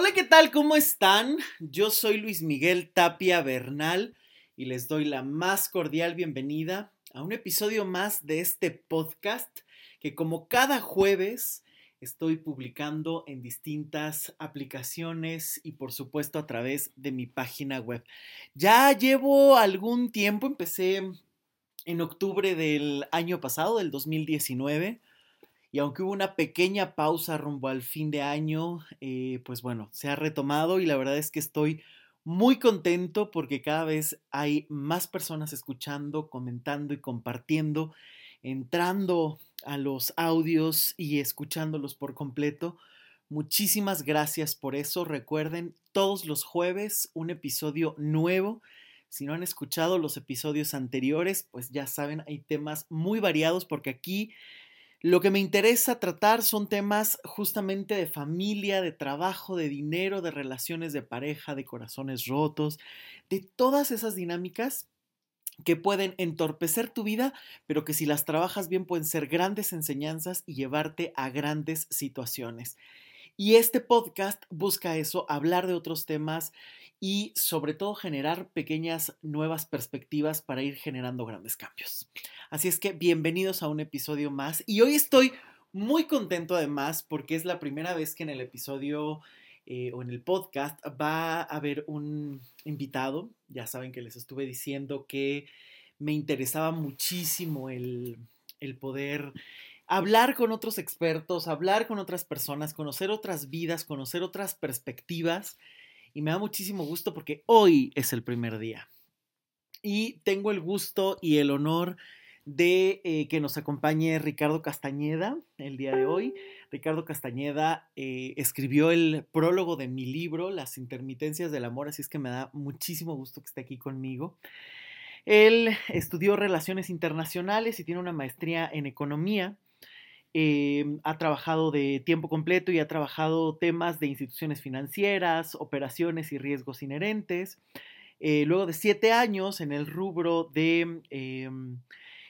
Hola, ¿qué tal? ¿Cómo están? Yo soy Luis Miguel Tapia Bernal y les doy la más cordial bienvenida a un episodio más de este podcast que como cada jueves estoy publicando en distintas aplicaciones y por supuesto a través de mi página web. Ya llevo algún tiempo, empecé en octubre del año pasado, del 2019 y aunque hubo una pequeña pausa rumbo al fin de año, eh, pues bueno, se ha retomado y la verdad es que estoy muy contento porque cada vez hay más personas escuchando, comentando y compartiendo, entrando a los audios y escuchándolos por completo. Muchísimas gracias por eso. Recuerden, todos los jueves un episodio nuevo. Si no han escuchado los episodios anteriores, pues ya saben, hay temas muy variados porque aquí lo que me interesa tratar son temas justamente de familia, de trabajo, de dinero, de relaciones de pareja, de corazones rotos, de todas esas dinámicas que pueden entorpecer tu vida, pero que si las trabajas bien pueden ser grandes enseñanzas y llevarte a grandes situaciones. Y este podcast busca eso, hablar de otros temas y sobre todo generar pequeñas nuevas perspectivas para ir generando grandes cambios. Así es que bienvenidos a un episodio más y hoy estoy muy contento además porque es la primera vez que en el episodio eh, o en el podcast va a haber un invitado. Ya saben que les estuve diciendo que me interesaba muchísimo el, el poder hablar con otros expertos, hablar con otras personas, conocer otras vidas, conocer otras perspectivas. Y me da muchísimo gusto porque hoy es el primer día. Y tengo el gusto y el honor de eh, que nos acompañe Ricardo Castañeda el día de hoy. Ricardo Castañeda eh, escribió el prólogo de mi libro, Las intermitencias del amor, así es que me da muchísimo gusto que esté aquí conmigo. Él estudió relaciones internacionales y tiene una maestría en economía. Eh, ha trabajado de tiempo completo y ha trabajado temas de instituciones financieras, operaciones y riesgos inherentes. luego de siete años en el rubro de em,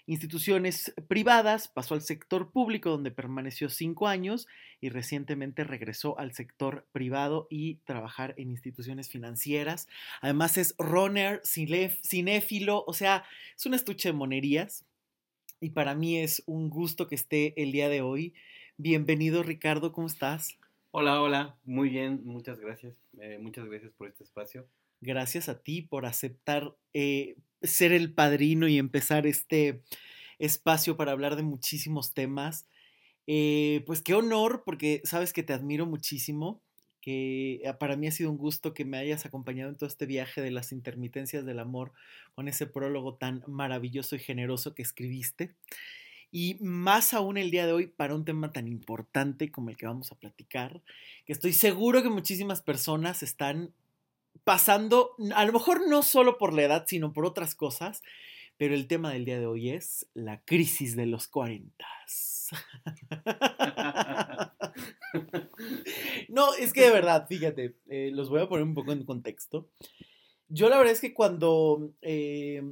instituciones privadas, pasó al sector público donde permaneció cinco años y recientemente regresó al sector privado y trabajar en instituciones financieras. Además es runner, cinéfilo, o sea, es un estuche de monerías y para mí es un gusto que esté el día de hoy. Bienvenido Ricardo, ¿cómo estás? Hola, hola, muy bien, muchas gracias. Eh, muchas gracias por este espacio. Gracias a ti por aceptar eh, ser el padrino y empezar este espacio para hablar de muchísimos temas. Eh, pues qué honor, porque sabes que te admiro muchísimo, que ah, para mí ha sido un gusto que me hayas acompañado en todo este viaje de las intermitencias del amor con ese prólogo tan maravilloso y generoso que escribiste. Y más aún el día de hoy para un tema tan importante como el que vamos a platicar, que estoy seguro que muchísimas personas están pasando, a lo mejor no solo por la edad, sino por otras cosas, pero el tema del día de hoy es la crisis de los 40. no, es que de verdad, fíjate, eh, los voy a poner un poco en contexto. Yo la verdad es que cuando, eh,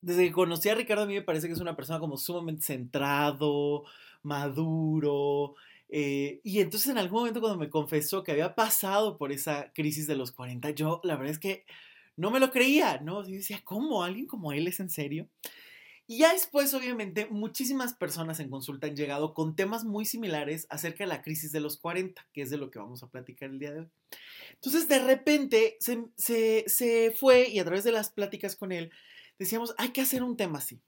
desde que conocí a Ricardo, a mí me parece que es una persona como sumamente centrado, maduro, eh, y entonces en algún momento cuando me confesó que había pasado por esa crisis de los 40, yo la verdad es que no me lo creía, ¿no? Y decía, ¿cómo? ¿Alguien como él es en serio? Y ya después, obviamente, muchísimas personas en consulta han llegado con temas muy similares acerca de la crisis de los 40, que es de lo que vamos a platicar el día de hoy. Entonces, de repente, se, se, se fue y a través de las pláticas con él, decíamos, hay que hacer un tema así.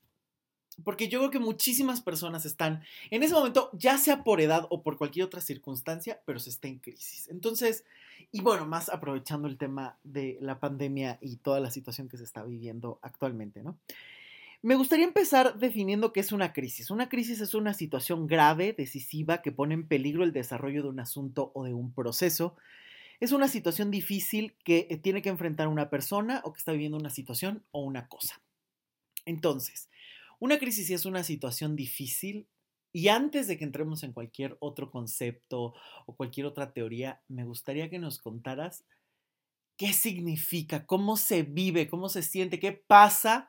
Porque yo creo que muchísimas personas están en ese momento, ya sea por edad o por cualquier otra circunstancia, pero se está en crisis. Entonces, y bueno, más aprovechando el tema de la pandemia y toda la situación que se está viviendo actualmente, ¿no? Me gustaría empezar definiendo qué es una crisis. Una crisis es una situación grave, decisiva, que pone en peligro el desarrollo de un asunto o de un proceso. Es una situación difícil que eh, tiene que enfrentar una persona o que está viviendo una situación o una cosa. Entonces, una crisis es una situación difícil y antes de que entremos en cualquier otro concepto o cualquier otra teoría, me gustaría que nos contaras qué significa, cómo se vive, cómo se siente, qué pasa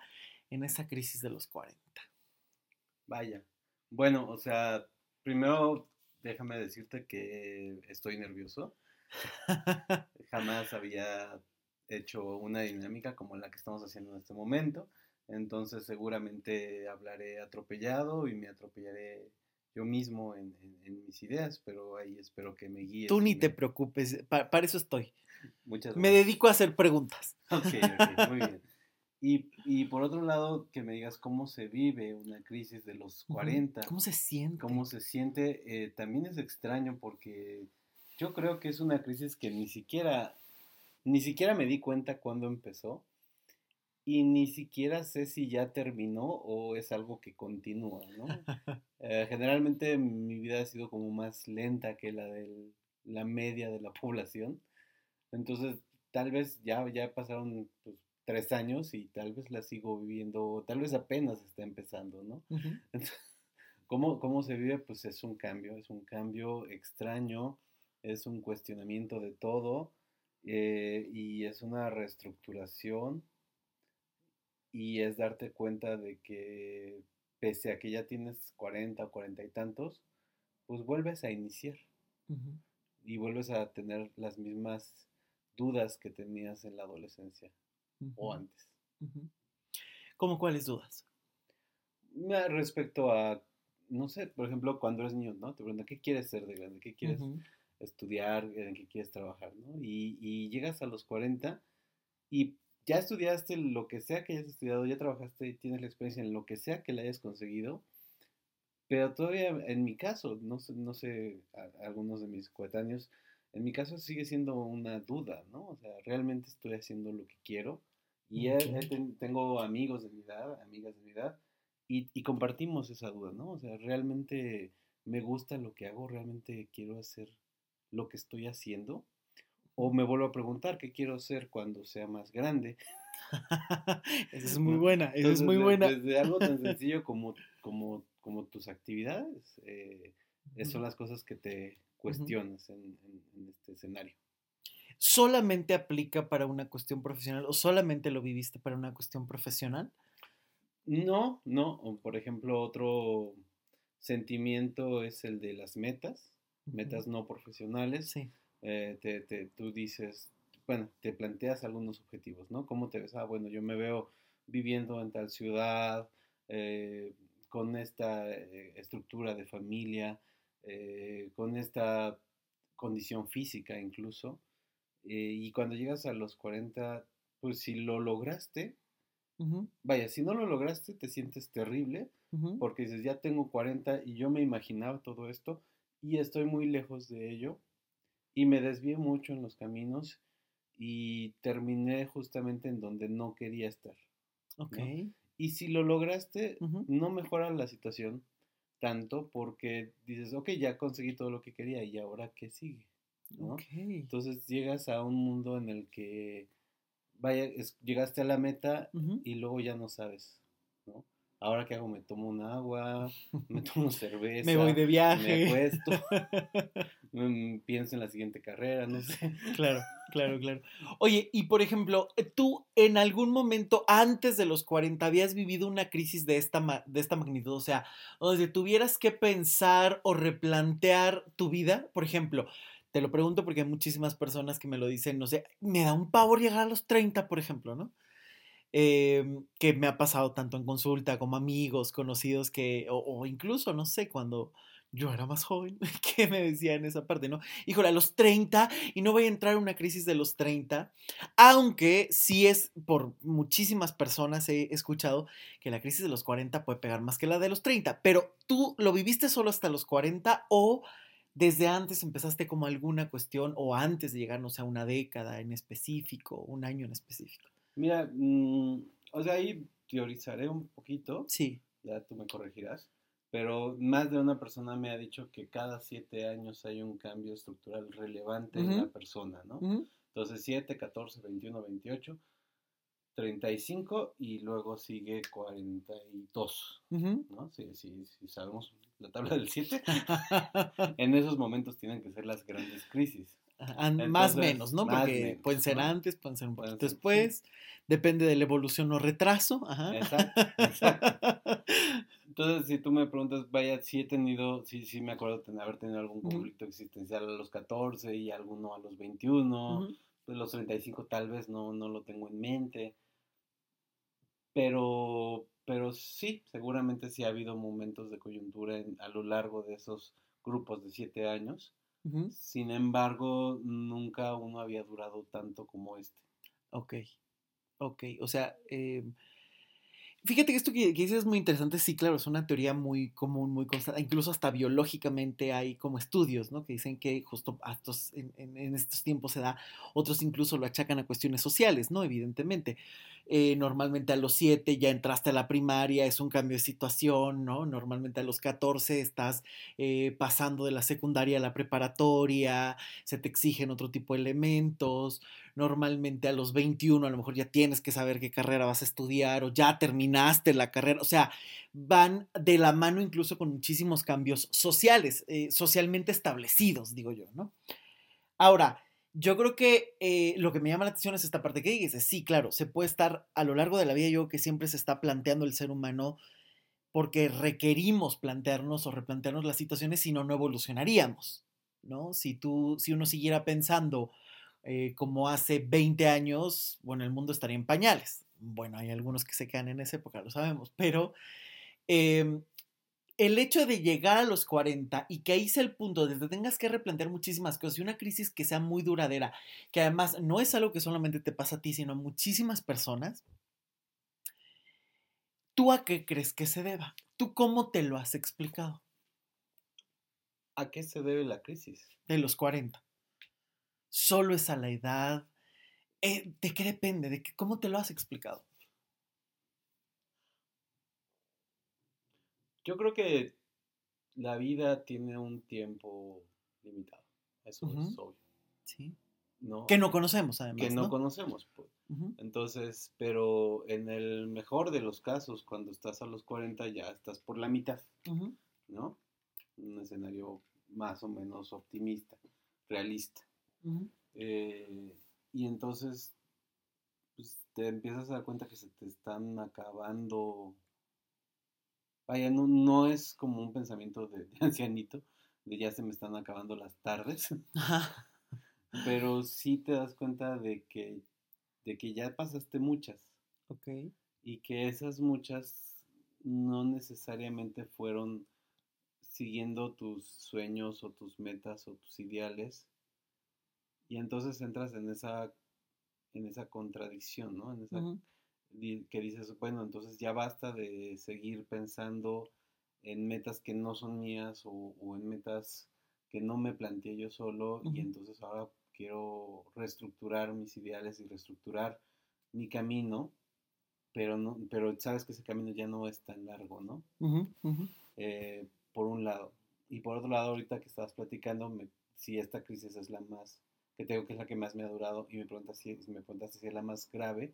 en esa crisis de los 40. Vaya. Bueno, o sea, primero déjame decirte que estoy nervioso. Jamás había hecho una dinámica como la que estamos haciendo en este momento. Entonces seguramente hablaré atropellado y me atropellaré yo mismo en, mis ideas, pero ahí espero que me guíes. Tú ni te preocupes, para, eso estoy. Muchas gracias. Me dedico a hacer preguntas. Ok, ok, muy bien. Y, y, por otro lado, que me digas cómo se vive una crisis de los 40. ¿Cómo se siente? ¿Cómo se siente? Eh, también es extraño porque yo creo que es una crisis que ni siquiera, ni siquiera me di cuenta cuándo empezó y ni siquiera sé si ya terminó o es algo que continúa, ¿no? Eh, generalmente mi vida ha sido como más lenta que la de la media de la población, entonces tal vez ya, ya pasaron pues, tres años y tal vez la sigo viviendo, tal vez apenas está empezando, ¿no? ¿cómo, ¿cómo, se vive? Pues es un cambio, es un cambio extraño, es un cuestionamiento de todo eh, y es una reestructuración y es darte cuenta de que pese a que ya tienes 40 o 40 y tantos, pues vuelves a iniciar y vuelves a tener las mismas dudas que tenías en la adolescencia o antes. ¿Cómo cuáles dudas? Respecto a, no sé, por ejemplo, cuando eres niño, ¿no? Te preguntan, ¿qué quieres ser de grande? ¿Qué quieres estudiar? ¿En qué quieres trabajar? ¿no? Y, y, llegas a los 40 y ya estudiaste lo que sea que hayas estudiado, ya trabajaste, y tienes la experiencia en lo que sea que le hayas conseguido, pero todavía en mi caso, no sé, no sé algunos de mis coetáneos, en mi caso sigue siendo una duda, ¿no? O sea, realmente estoy haciendo lo que quiero y tengo amigos de mi edad, amigas de mi edad, y, y, compartimos esa duda, ¿no? O sea, realmente me gusta lo que hago, realmente quiero hacer lo que estoy haciendo, o me vuelvo a preguntar qué quiero hacer cuando sea más grande. esa es muy buena, esa es muy buena. Desde algo tan sencillo como, como, como tus actividades, eh, son las cosas que te cuestiones en, este escenario. ¿Solamente aplica para una cuestión profesional o solamente lo viviste para una cuestión profesional? No, no. Por ejemplo, otro sentimiento es el de las metas, metas no profesionales. Sí. Eh, te, tú dices, bueno, te planteas algunos objetivos, ¿no? ¿Cómo te ves? Ah, bueno, yo me veo viviendo en tal ciudad, eh, con esta eh, estructura de familia, con esta condición física incluso. Eh, y cuando llegas a los 40, pues si lo lograste, vaya, si no lo lograste te sientes terrible porque dices, ya tengo 40 y yo me imaginaba todo esto y estoy muy lejos de ello y me desvié mucho en los caminos y terminé justamente en donde no quería estar. Ok. Y si lo lograste, no mejora la situación, tanto porque dices, ok, ya conseguí todo lo que quería y ahora qué sigue. ¿No? Entonces llegas a un mundo en el que, vaya, llegaste a la meta y luego ya no sabes, ¿no? Ahora qué hago, me tomo un agua, me tomo cerveza, me voy de viaje, me acuesto, mm, pienso en la siguiente carrera, no sé. Claro, claro, claro. Oye, y por ejemplo, eh, tú en algún momento antes de los 40 habías vivido una crisis de esta, de esta magnitud, o sea, donde tuvieras que pensar o replantear tu vida, por ejemplo, te lo pregunto porque hay muchísimas personas que me lo dicen, no sé, me da un pavor llegar a los 30, por ejemplo, ¿no? Em, que me ha pasado tanto en consulta como amigos, conocidos que, o, incluso, no sé, cuando yo era más joven, que me decían esa parte, ¿no? Híjole, a los 30, y no voy a entrar en una crisis de los 30, aunque sí es por muchísimas personas he escuchado que la crisis de los 40 puede pegar más que la de los 30, pero tú lo viviste solo hasta los 40 o desde antes empezaste como alguna cuestión o antes de llegar, no sé, a una década en específico, un año en específico. Mira, mm, o sea, ahí teorizaré un poquito. Sí. Ya tú me corregirás. Pero más de una persona me ha dicho que cada siete años hay un cambio estructural relevante en la persona, ¿no? Entonces, 7, 14, 21, 28, 35 y luego sigue 42, ¿no? Si, si, si, sabemos la tabla del 7, en esos momentos tienen que ser las grandes crisis más o menos, ¿no? Porque pueden ser antes, pueden ser un poquito después, depende de la evolución o retraso. Ajá. Exacto, Entonces, si tú me preguntas, vaya, sí he tenido, sí, sí me acuerdo de haber tenido algún conflicto existencial a los 14 y alguno a los 21, pues los 35 tal vez no, no lo tengo en mente, pero, pero sí, seguramente sí ha habido momentos de coyuntura a lo largo de esos grupos de siete años. Sin embargo, nunca uno había durado tanto como este. Ok, ok, o sea, eh, Fíjate que esto que, dices es muy interesante, sí, claro, es una teoría muy común, muy constante, incluso hasta biológicamente hay como estudios, ¿no? Que dicen que justo en, estos tiempos se da, otros incluso lo achacan a cuestiones sociales, ¿no? Evidentemente. Eh, normalmente a los 7 ya entraste a la primaria, es un cambio de situación, ¿no? Normalmente a los 14 estás eh, pasando de la secundaria a la preparatoria, se te exigen otro tipo de elementos, normalmente a los 21 a lo mejor ya tienes que saber qué carrera vas a estudiar o ya terminaste la carrera, o sea, van de la mano incluso con muchísimos cambios sociales, eh, socialmente establecidos, digo yo, ¿no? Ahora, yo creo que eh, lo que me llama la atención es esta parte que dices. Sí, claro, se puede estar a lo largo de la vida, yo creo que siempre se está planteando el ser humano porque requerimos plantearnos o replantearnos las situaciones, si no, no evolucionaríamos, ¿no? Si tú, si uno siguiera pensando eh, como hace 20 años, bueno, el mundo estaría en pañales. Bueno, hay algunos que se quedan en esa época, lo sabemos, pero em, el hecho de llegar a los 40 y que ahí sea el punto de que tengas que replantear muchísimas cosas y una crisis que sea muy duradera, que además no es algo que solamente te pasa a ti, sino a muchísimas personas, ¿tú a qué crees que se deba? ¿Tú cómo te lo has explicado? ¿A qué se debe la crisis? De los 40. ¿Solo es a la edad? Eh, ¿De qué depende? ¿De ¿Cómo te lo has explicado? Yo creo que la vida tiene un tiempo limitado. Eso es obvio. Sí. ¿No? Que no conocemos, además. Que no, conocemos, pues. Entonces, pero en el mejor de los casos, cuando estás a los 40, ya estás por la mitad, ¿no? Un escenario más o menos optimista, realista. Eh, y entonces, pues, te empiezas a dar cuenta que se te están acabando Vaya, no, no es como un pensamiento de, ancianito, de ya se me están acabando las tardes, pero sí te das cuenta de que, de que ya pasaste muchas. Ok. Y que esas muchas no necesariamente fueron siguiendo tus sueños o tus metas o tus ideales. Y entonces entras en esa, en esa contradicción, ¿no? En esa que dices, bueno, entonces ya basta de seguir pensando en metas que no son mías o, en metas que no me planteé yo solo y entonces ahora quiero reestructurar mis ideales y reestructurar mi camino, pero no, pero sabes que ese camino ya no es tan largo, ¿no? Eh, por un lado. Y por otro lado, ahorita que estabas platicando, si esta crisis es la más, que tengo que es la que más me ha durado, y me preguntas si, me preguntaste si es la más grave,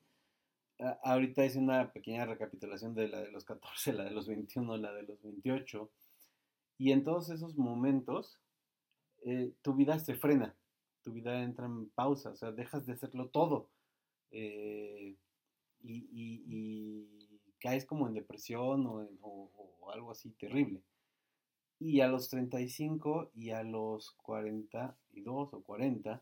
ahorita hice una pequeña recapitulación de la de los 14, la de los 21, la de los 28. Y en todos esos momentos, eh, tu vida se frena, tu vida entra en pausa, o sea, dejas de hacerlo todo. Eh, y, caes como en depresión o, algo así terrible. Y a los 35 y a los 42 o 40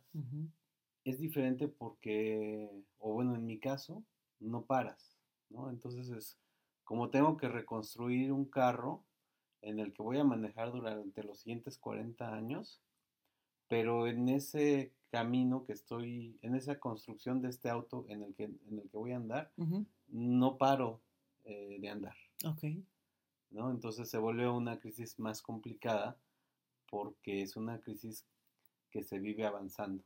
es diferente porque, o bueno, en mi caso, no paras, ¿no? Entonces es como tengo que reconstruir un carro en el que voy a manejar durante los siguientes 40 años, pero en ese camino que estoy, en esa construcción de este auto en el que, en el que voy a andar, no paro eh, de andar. Ok. ¿No? Entonces se vuelve una crisis más complicada porque es una crisis que se vive avanzando.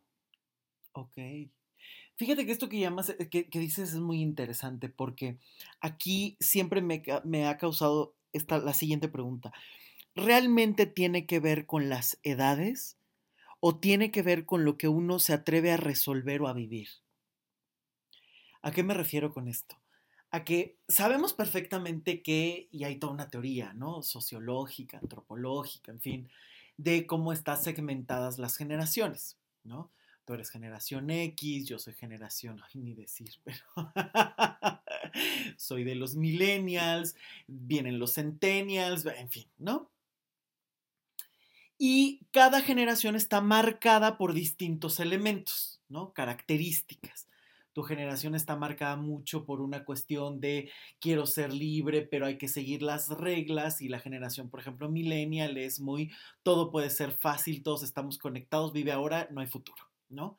Ok. Fíjate que esto que llamas, eh, que, dices es muy interesante porque aquí siempre me, ha causado esta, la siguiente pregunta. ¿Realmente tiene que ver con las edades o tiene que ver con lo que uno se atreve a resolver o a vivir? ¿A qué me refiero con esto? A que sabemos perfectamente que, y hay toda una teoría, ¿no? Sociológica, antropológica, en fin, de cómo están segmentadas las generaciones, ¿no? tú eres generación X, yo soy generación, ay, ni decir, pero soy de los millennials, vienen los centennials, en fin, ¿no? Y cada generación está marcada por distintos elementos, ¿no? Características. Tu generación está marcada mucho por una cuestión de quiero ser libre, pero hay que seguir las reglas. Y la generación, por ejemplo, millennial es muy todo puede ser fácil, todos estamos conectados, vive ahora, no hay futuro, ¿no?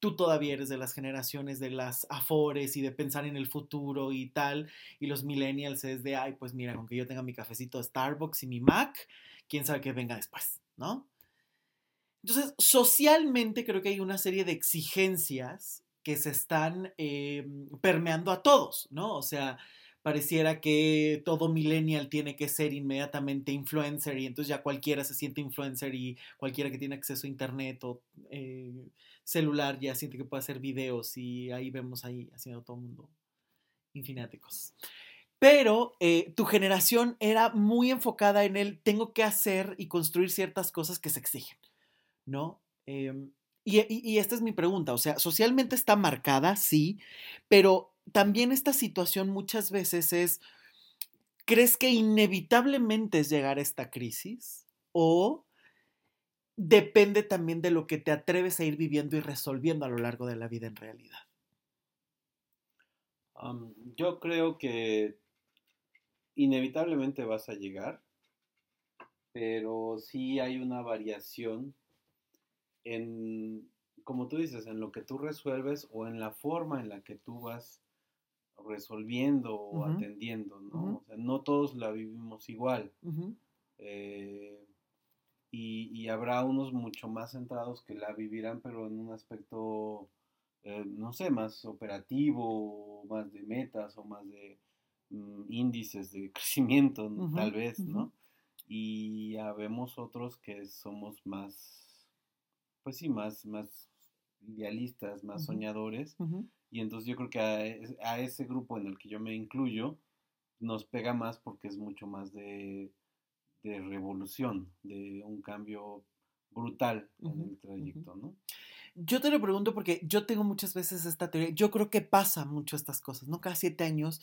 Tú todavía eres de las generaciones de las afores y de pensar en el futuro y tal. Y los millennials es de, ay, pues mira, aunque yo tenga mi cafecito de Starbucks y mi Mac, quién sabe qué venga después, ¿no? Entonces, socialmente creo que hay una serie de exigencias que se están em, permeando a todos, ¿no? O sea, pareciera que todo millennial tiene que ser inmediatamente influencer y entonces ya cualquiera se siente influencer y cualquiera que tiene acceso a internet o eh, celular ya siente que puede hacer videos y ahí vemos ahí haciendo todo el mundo cosas. Pero eh, tu generación era muy enfocada en el tengo que hacer y construir ciertas cosas que se exigen, ¿no? Em, y, esta es mi pregunta, o sea, socialmente está marcada, sí, pero también esta situación muchas veces es, ¿crees que inevitablemente es llegar a esta crisis? ¿O depende también de lo que te atreves a ir viviendo y resolviendo a lo largo de la vida en realidad? yo creo que inevitablemente vas a llegar, pero sí hay una variación en, como tú dices, en lo que tú resuelves o en la forma en la que tú vas resolviendo o atendiendo, ¿no? O sea, no todos la vivimos igual. Eh, y, habrá unos mucho más centrados que la vivirán, pero en un aspecto, eh, no sé, más operativo, más de metas o más de mm, índices de crecimiento, tal vez, ¿no? Y habemos otros que somos más pues sí, más, más idealistas, más soñadores. Y entonces yo creo que a, ese grupo en el que yo me incluyo nos pega más porque es mucho más de, revolución, de un cambio brutal en el trayecto, ¿no? Yo te lo pregunto porque yo tengo muchas veces esta teoría. Yo creo que pasa mucho estas cosas, ¿no? Cada siete años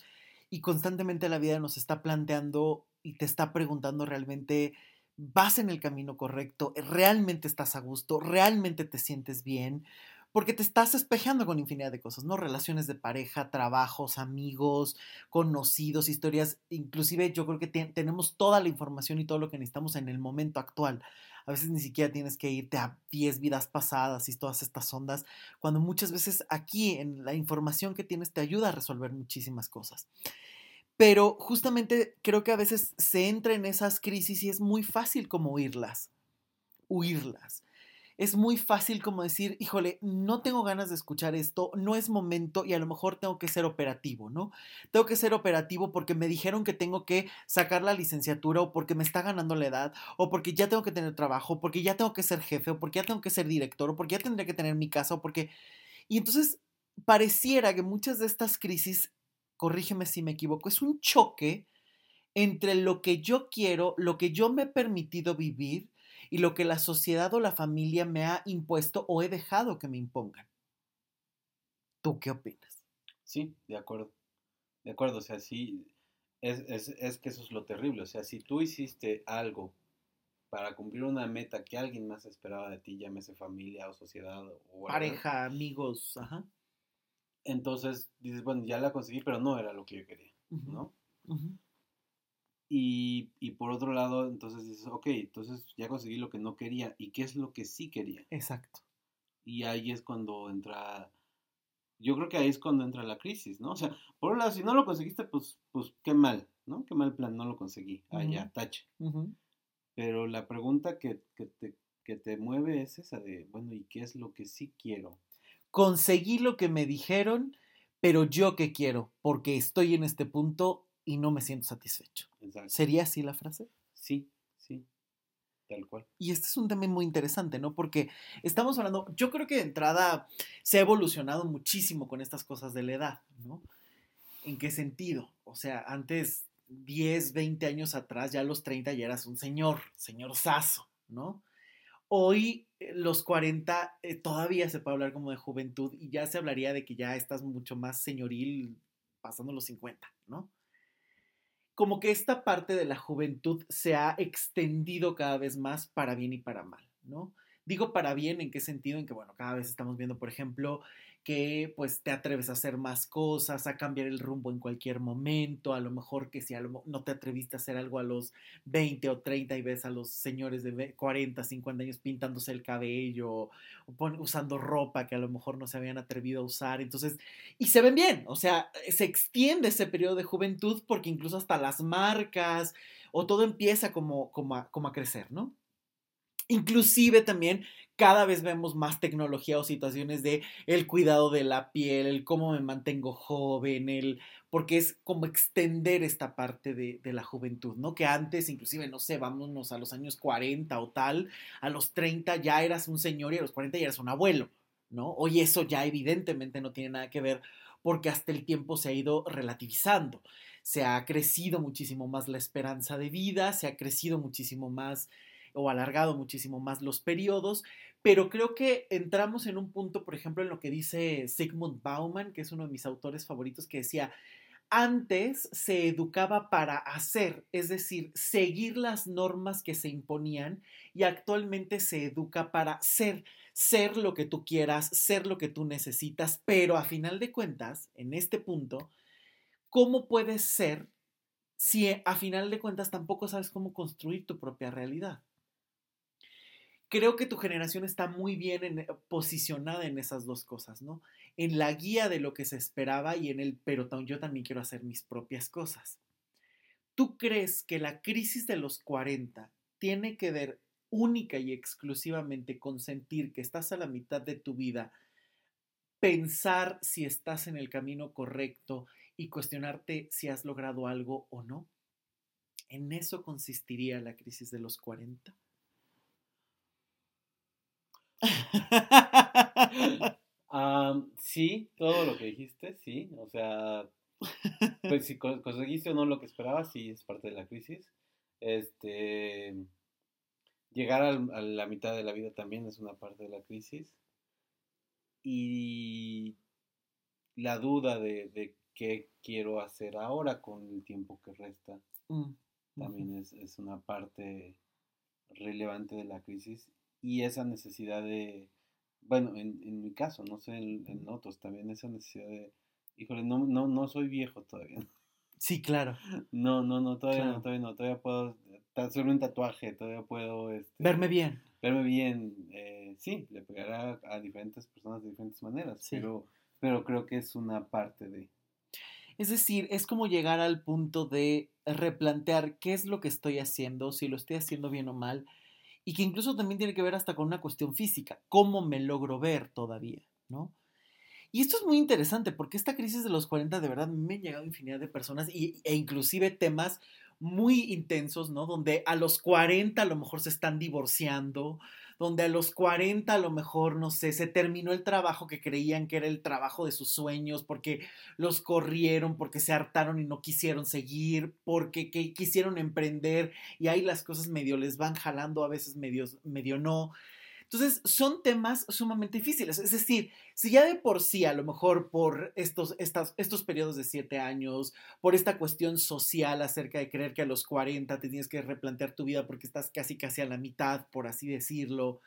y constantemente la vida nos está planteando y te está preguntando realmente vas en el camino correcto, realmente estás a gusto, realmente te sientes bien, porque te estás espejeando con infinidad de cosas, ¿no? Relaciones de pareja, trabajos, amigos, conocidos, historias, inclusive yo creo que tenemos toda la información y todo lo que necesitamos en el momento actual. A veces ni siquiera tienes que irte a 10 vidas pasadas y todas estas ondas, cuando muchas veces aquí en la información que tienes te ayuda a resolver muchísimas cosas. Pero justamente creo que a veces se entra en esas crisis y es muy fácil como huirlas, huirlas. Es muy fácil como decir, híjole, no tengo ganas de escuchar esto, no es momento y a lo mejor tengo que ser operativo, ¿no? Tengo que ser operativo porque me dijeron que tengo que sacar la licenciatura o porque me está ganando la edad o porque ya tengo que tener trabajo, porque ya tengo que ser jefe o porque ya tengo que ser director o porque ya tendría que tener mi casa o porque... Y entonces pareciera que muchas de estas crisis corrígeme si me equivoco, es un choque entre lo que yo quiero, lo que yo me he permitido vivir y lo que la sociedad o la familia me ha impuesto o he dejado que me impongan. ¿Tú qué opinas? Sí, de acuerdo. De acuerdo, o sea, sí, es, es, que eso es lo terrible. O sea, si tú hiciste algo para cumplir una meta que alguien más esperaba de ti, llámese familia o sociedad o... Pareja, amigos, ajá entonces dices, bueno, ya la conseguí, pero no era lo que yo quería, ¿no? y, y, por otro lado, entonces dices, ok, entonces ya conseguí lo que no quería. ¿Y qué es lo que sí quería? Exacto. Y ahí es cuando entra, yo creo que ahí es cuando entra la crisis, ¿no? O sea, por un lado, si no lo conseguiste, pues, pues qué mal, ¿no? Qué mal plan, no lo conseguí. Ah, ya, tache. Pero la pregunta que, que, te, que te mueve es esa de, bueno, ¿y qué es lo que sí quiero? Conseguí lo que me dijeron, pero yo qué quiero, porque estoy en este punto y no me siento satisfecho. ¿Sería así la frase? Sí, sí, tal cual. Y este es un tema muy interesante, ¿no? Porque estamos hablando, yo creo que de entrada se ha evolucionado muchísimo con estas cosas de la edad, ¿no? ¿En qué sentido? O sea, antes, 10, 20 años atrás, ya a los 30 ya eras un señor, señor saso, ¿no? Hoy, eh, los 40, eh, todavía se puede hablar como de juventud y ya se hablaría de que ya estás mucho más señoril, pasando los 50, ¿no? Como que esta parte de la juventud se ha extendido cada vez más para bien y para mal, ¿no? Digo para bien en qué sentido, en que, bueno, cada vez estamos viendo, por ejemplo, que pues te atreves a hacer más cosas, a cambiar el rumbo en cualquier momento, a lo mejor que si no te atreviste a hacer algo a los 20 o 30 y ves a los señores de 40, 50 años pintándose el cabello usando ropa que a lo mejor no se habían atrevido a usar, entonces, y se ven bien, o sea, se extiende ese periodo de juventud porque incluso hasta las marcas o todo empieza como, como, como a crecer, ¿no? Inclusive también cada vez vemos más tecnología o situaciones de el cuidado de la piel, el cómo me mantengo joven, el porque es como extender esta parte de, la juventud, ¿no? Que antes, inclusive, no sé, vámonos a los años 40 o tal, a los 30 ya eras un señor y a los 40 ya eras un abuelo, ¿no? Hoy eso ya evidentemente no tiene nada que ver porque hasta el tiempo se ha ido relativizando. Se ha crecido muchísimo más la esperanza de vida, se ha crecido muchísimo más o alargado muchísimo más los periodos, pero creo que entramos en un punto, por ejemplo, en lo que dice Sigmund Bauman, que es uno de mis autores favoritos, que decía, antes se educaba para hacer, es decir, seguir las normas que se imponían y actualmente se educa para ser, ser lo que tú quieras, ser lo que tú necesitas, pero a final de cuentas, en este punto, ¿cómo puedes ser si a final de cuentas tampoco sabes cómo construir tu propia realidad? Creo que tu generación está muy bien eh, posicionada en esas dos cosas, ¿no? En la guía de lo que se esperaba y en el, pero yo también quiero hacer mis propias cosas. ¿Tú crees que la crisis de los 40 tiene que ver única y exclusivamente con sentir que estás a la mitad de tu vida, pensar si estás en el camino correcto y cuestionarte si has logrado algo o no? ¿En eso consistiría la crisis de los 40? sí, todo lo que dijiste, sí. O sea, pues si conseguiste o no lo que esperabas, sí, es parte de la crisis. Este, llegar a la mitad de la vida también es una parte de la crisis. Y la duda de, qué quiero hacer ahora con el tiempo que resta mm, también es, es una parte relevante de la crisis y esa necesidad de, bueno, en, en mi caso, no sé, en, otros también, esa necesidad de, híjole, no, no, no soy viejo todavía. Sí, claro. No, no, no, todavía no, todavía no, todavía puedo hacer un tatuaje, todavía puedo... Este, verme bien. Verme bien, eh, sí, le pegará a diferentes personas de diferentes maneras, pero, pero creo que es una parte de... Es decir, es como llegar al punto de replantear qué es lo que estoy haciendo, si lo estoy haciendo bien o mal, y que incluso también tiene que ver hasta con una cuestión física, cómo me logro ver todavía, ¿no? Y esto es muy interesante porque esta crisis de los 40 de verdad me han llegado infinidad de personas y, e inclusive temas muy intensos, ¿no? Donde a los 40 a lo mejor se están divorciando, donde a los 40 a lo mejor, no sé, se terminó el trabajo que creían que era el trabajo de sus sueños, porque los corrieron, porque se hartaron y no quisieron seguir, porque quisieron emprender y ahí las cosas medio les van jalando, a veces medio, medio no. Entonces, son temas sumamente difíciles. Es decir, si ya de por sí, a lo mejor por estos, estos periodos de siete años, por esta cuestión social acerca de creer que a los 40 te tienes que replantear tu vida porque estás casi casi a la mitad, por así decirlo,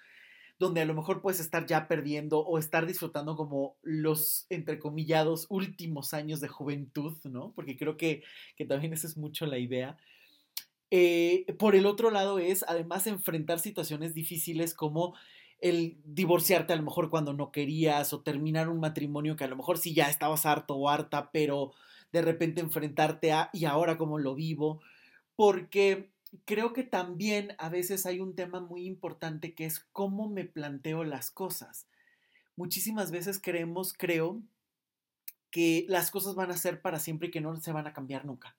donde a lo mejor puedes estar ya perdiendo o estar disfrutando como los, entrecomillados, últimos años de juventud, ¿no? Porque creo que, que también esa es mucho la idea. Eh, por el otro lado es además enfrentar situaciones difíciles como el divorciarte a lo mejor cuando no querías o terminar un matrimonio que a lo mejor sí ya estabas harto o harta, pero de repente enfrentarte a y ahora cómo lo vivo, porque creo que también a veces hay un tema muy importante que es cómo me planteo las cosas. Muchísimas veces creemos, creo, que las cosas van a ser para siempre y que no se van a cambiar nunca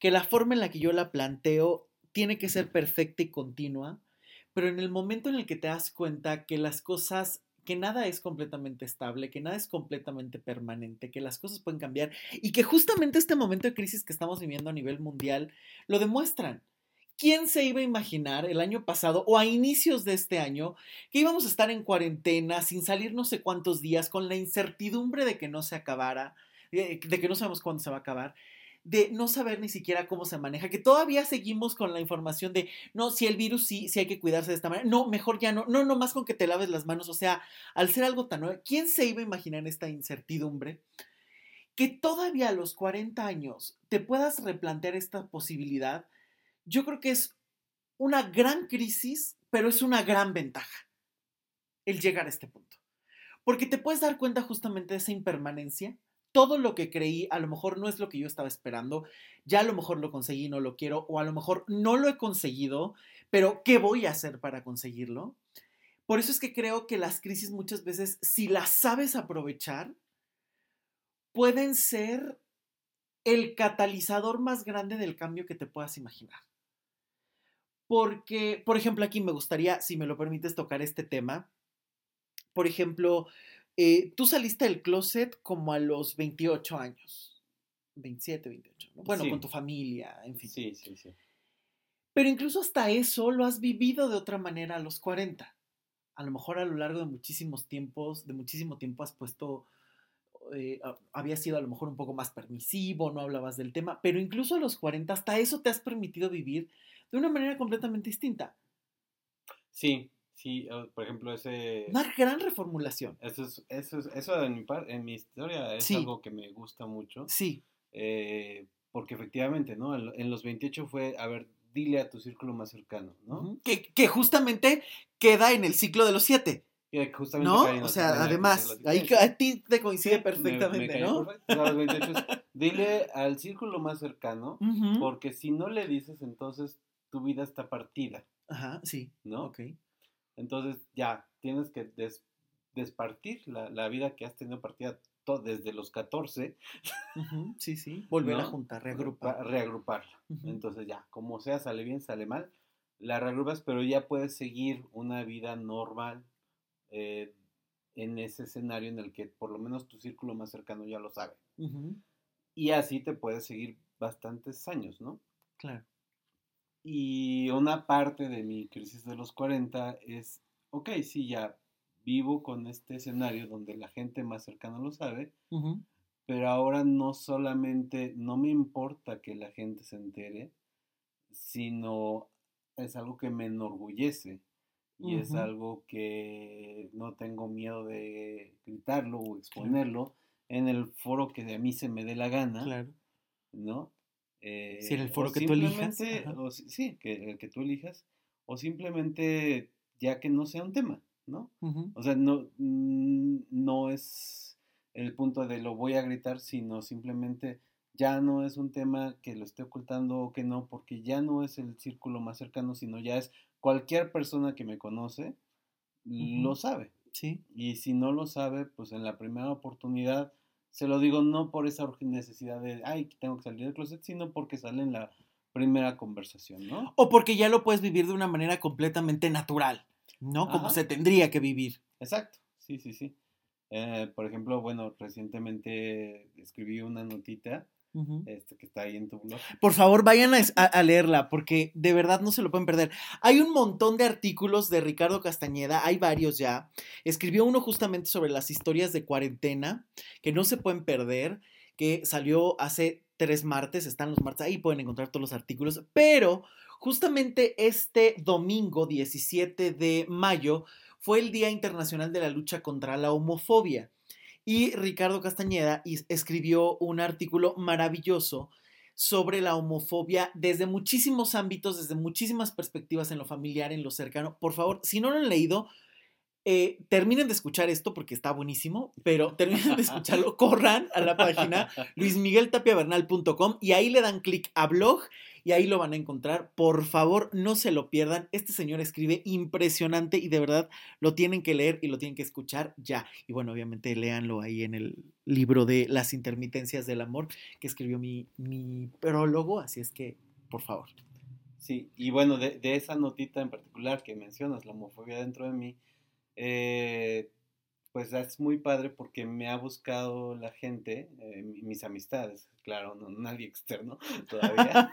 que la forma en la que yo la planteo tiene que ser perfecta y continua, pero en el momento en el que te das cuenta que las cosas, que nada es completamente estable, que nada es completamente permanente, que las cosas pueden cambiar y que justamente este momento de crisis que estamos viviendo a nivel mundial lo demuestran. ¿Quién se iba a imaginar el año pasado o a inicios de este año que íbamos a estar en cuarentena, sin salir no sé cuántos días, con la incertidumbre de que no se acabara, de que no sabemos cuándo se va a acabar, de no saber ni siquiera cómo se maneja, que todavía seguimos con la información de, no, si el virus sí, sí hay que cuidarse de esta manera, no, mejor ya no, no, no más con que te laves las manos, o sea, al ser algo tan nuevo, ¿quién se iba a imaginar esta incertidumbre? Que todavía a los 40 años te puedas replantear esta posibilidad, yo creo que es una gran crisis, pero es una gran ventaja el llegar a este punto. Porque te puedes dar cuenta justamente de esa impermanencia, todo lo que creí a lo mejor no es lo que yo estaba esperando, ya a lo mejor lo conseguí, no lo quiero, o a lo mejor no lo he conseguido, pero ¿qué voy a hacer para conseguirlo? Por eso es que creo que las crisis muchas veces, si las sabes aprovechar, pueden ser el catalizador más grande del cambio que te puedas imaginar. Porque, por ejemplo, aquí me gustaría, si me lo permites, tocar este tema. Por ejemplo, eh, tú saliste del closet como a los 28 años. 27, 28. Bueno, con tu familia, en fin. Sí, sí, sí. Pero incluso hasta eso lo has vivido de otra manera a los 40. A lo mejor a lo largo de muchísimos tiempos, de muchísimo tiempo has puesto, eh, había sido a lo mejor un poco más permisivo, no hablabas del tema, pero incluso a los 40 hasta eso te has permitido vivir de una manera completamente distinta. Sí, Sí, por ejemplo, ese... Una gran reformulación. Eso, es, eso, es, eso en, mi, en mi historia es algo que me gusta mucho. Sí. Eh, porque efectivamente, ¿no? En, los 28 fue, a ver, dile a tu círculo más cercano, ¿no? que, que, justamente queda en el ciclo de los siete. Que justamente ¿No? o sea, además, ahí a ti te coincide perfectamente, ¿no? A los 28 dile al círculo más cercano, porque si no le dices, entonces tu vida está partida. Ajá, sí. ¿No? Ok. Entonces ya tienes que despartir la, vida que has tenido partida desde los 14. sí, sí. Volver a juntar, reagrupar. Reagruparla. Entonces ya, como sea, sale bien, sale mal, la reagrupas, pero ya puedes seguir una vida normal eh, en ese escenario en el que por lo menos tu círculo más cercano ya lo sabe. Y así te puedes seguir bastantes años, ¿no? Claro. Y una parte de mi crisis de los 40 es, ok, sí, ya vivo con este escenario donde la gente más cercana lo sabe, pero ahora no solamente, no me importa que la gente se entere, sino es algo que me enorgullece y es algo que no tengo miedo de gritarlo o exponerlo en el foro que de a mí se me dé la gana, claro. ¿no? Eh, si el foro que tú elijas. sí, que el que tú elijas. O simplemente ya que no sea un tema, ¿no? O sea, no, no es el punto de lo voy a gritar, sino simplemente ya no es un tema que lo esté ocultando o que no, porque ya no es el círculo más cercano, sino ya es cualquier persona que me conoce lo sabe. Sí. Y si no lo sabe, pues en la primera oportunidad se lo digo no por esa necesidad de, ay, tengo que salir del closet, sino porque sale en la primera conversación, ¿no? O porque ya lo puedes vivir de una manera completamente natural, ¿no? Como se tendría que vivir. Exacto, sí, sí, sí. Eh, por ejemplo, bueno, recientemente escribí una notita este, que está ahí en tu blog. Por favor, vayan a, leerla, porque de verdad no se lo pueden perder. Hay un montón de artículos de Ricardo Castañeda, hay varios ya. Escribió uno justamente sobre las historias de cuarentena, que no se pueden perder, que salió hace tres martes, están los martes, ahí pueden encontrar todos los artículos, pero justamente este domingo 17 de mayo fue el Día Internacional de la Lucha contra la Homofobia. Y Ricardo Castañeda escribió un artículo maravilloso sobre la homofobia desde muchísimos ámbitos, desde muchísimas perspectivas en lo familiar, en lo cercano. Por favor, si no lo han leído, eh, terminen de escuchar esto porque está buenísimo, pero terminen de escucharlo, corran a la página luismigueltapiavernal.com y ahí le dan clic a blog y ahí lo van a encontrar. Por favor, no se lo pierdan. Este señor escribe impresionante y de verdad lo tienen que leer y lo tienen que escuchar ya. Y bueno, obviamente léanlo ahí en el libro de Las intermitencias del amor que escribió mi, mi prólogo, así es que, por favor. Sí, y bueno, de, de esa notita en particular que mencionas, la homofobia dentro de mí, eh, pues es muy padre porque me ha buscado la gente, eh, mis amistades, claro, no, nadie externo todavía.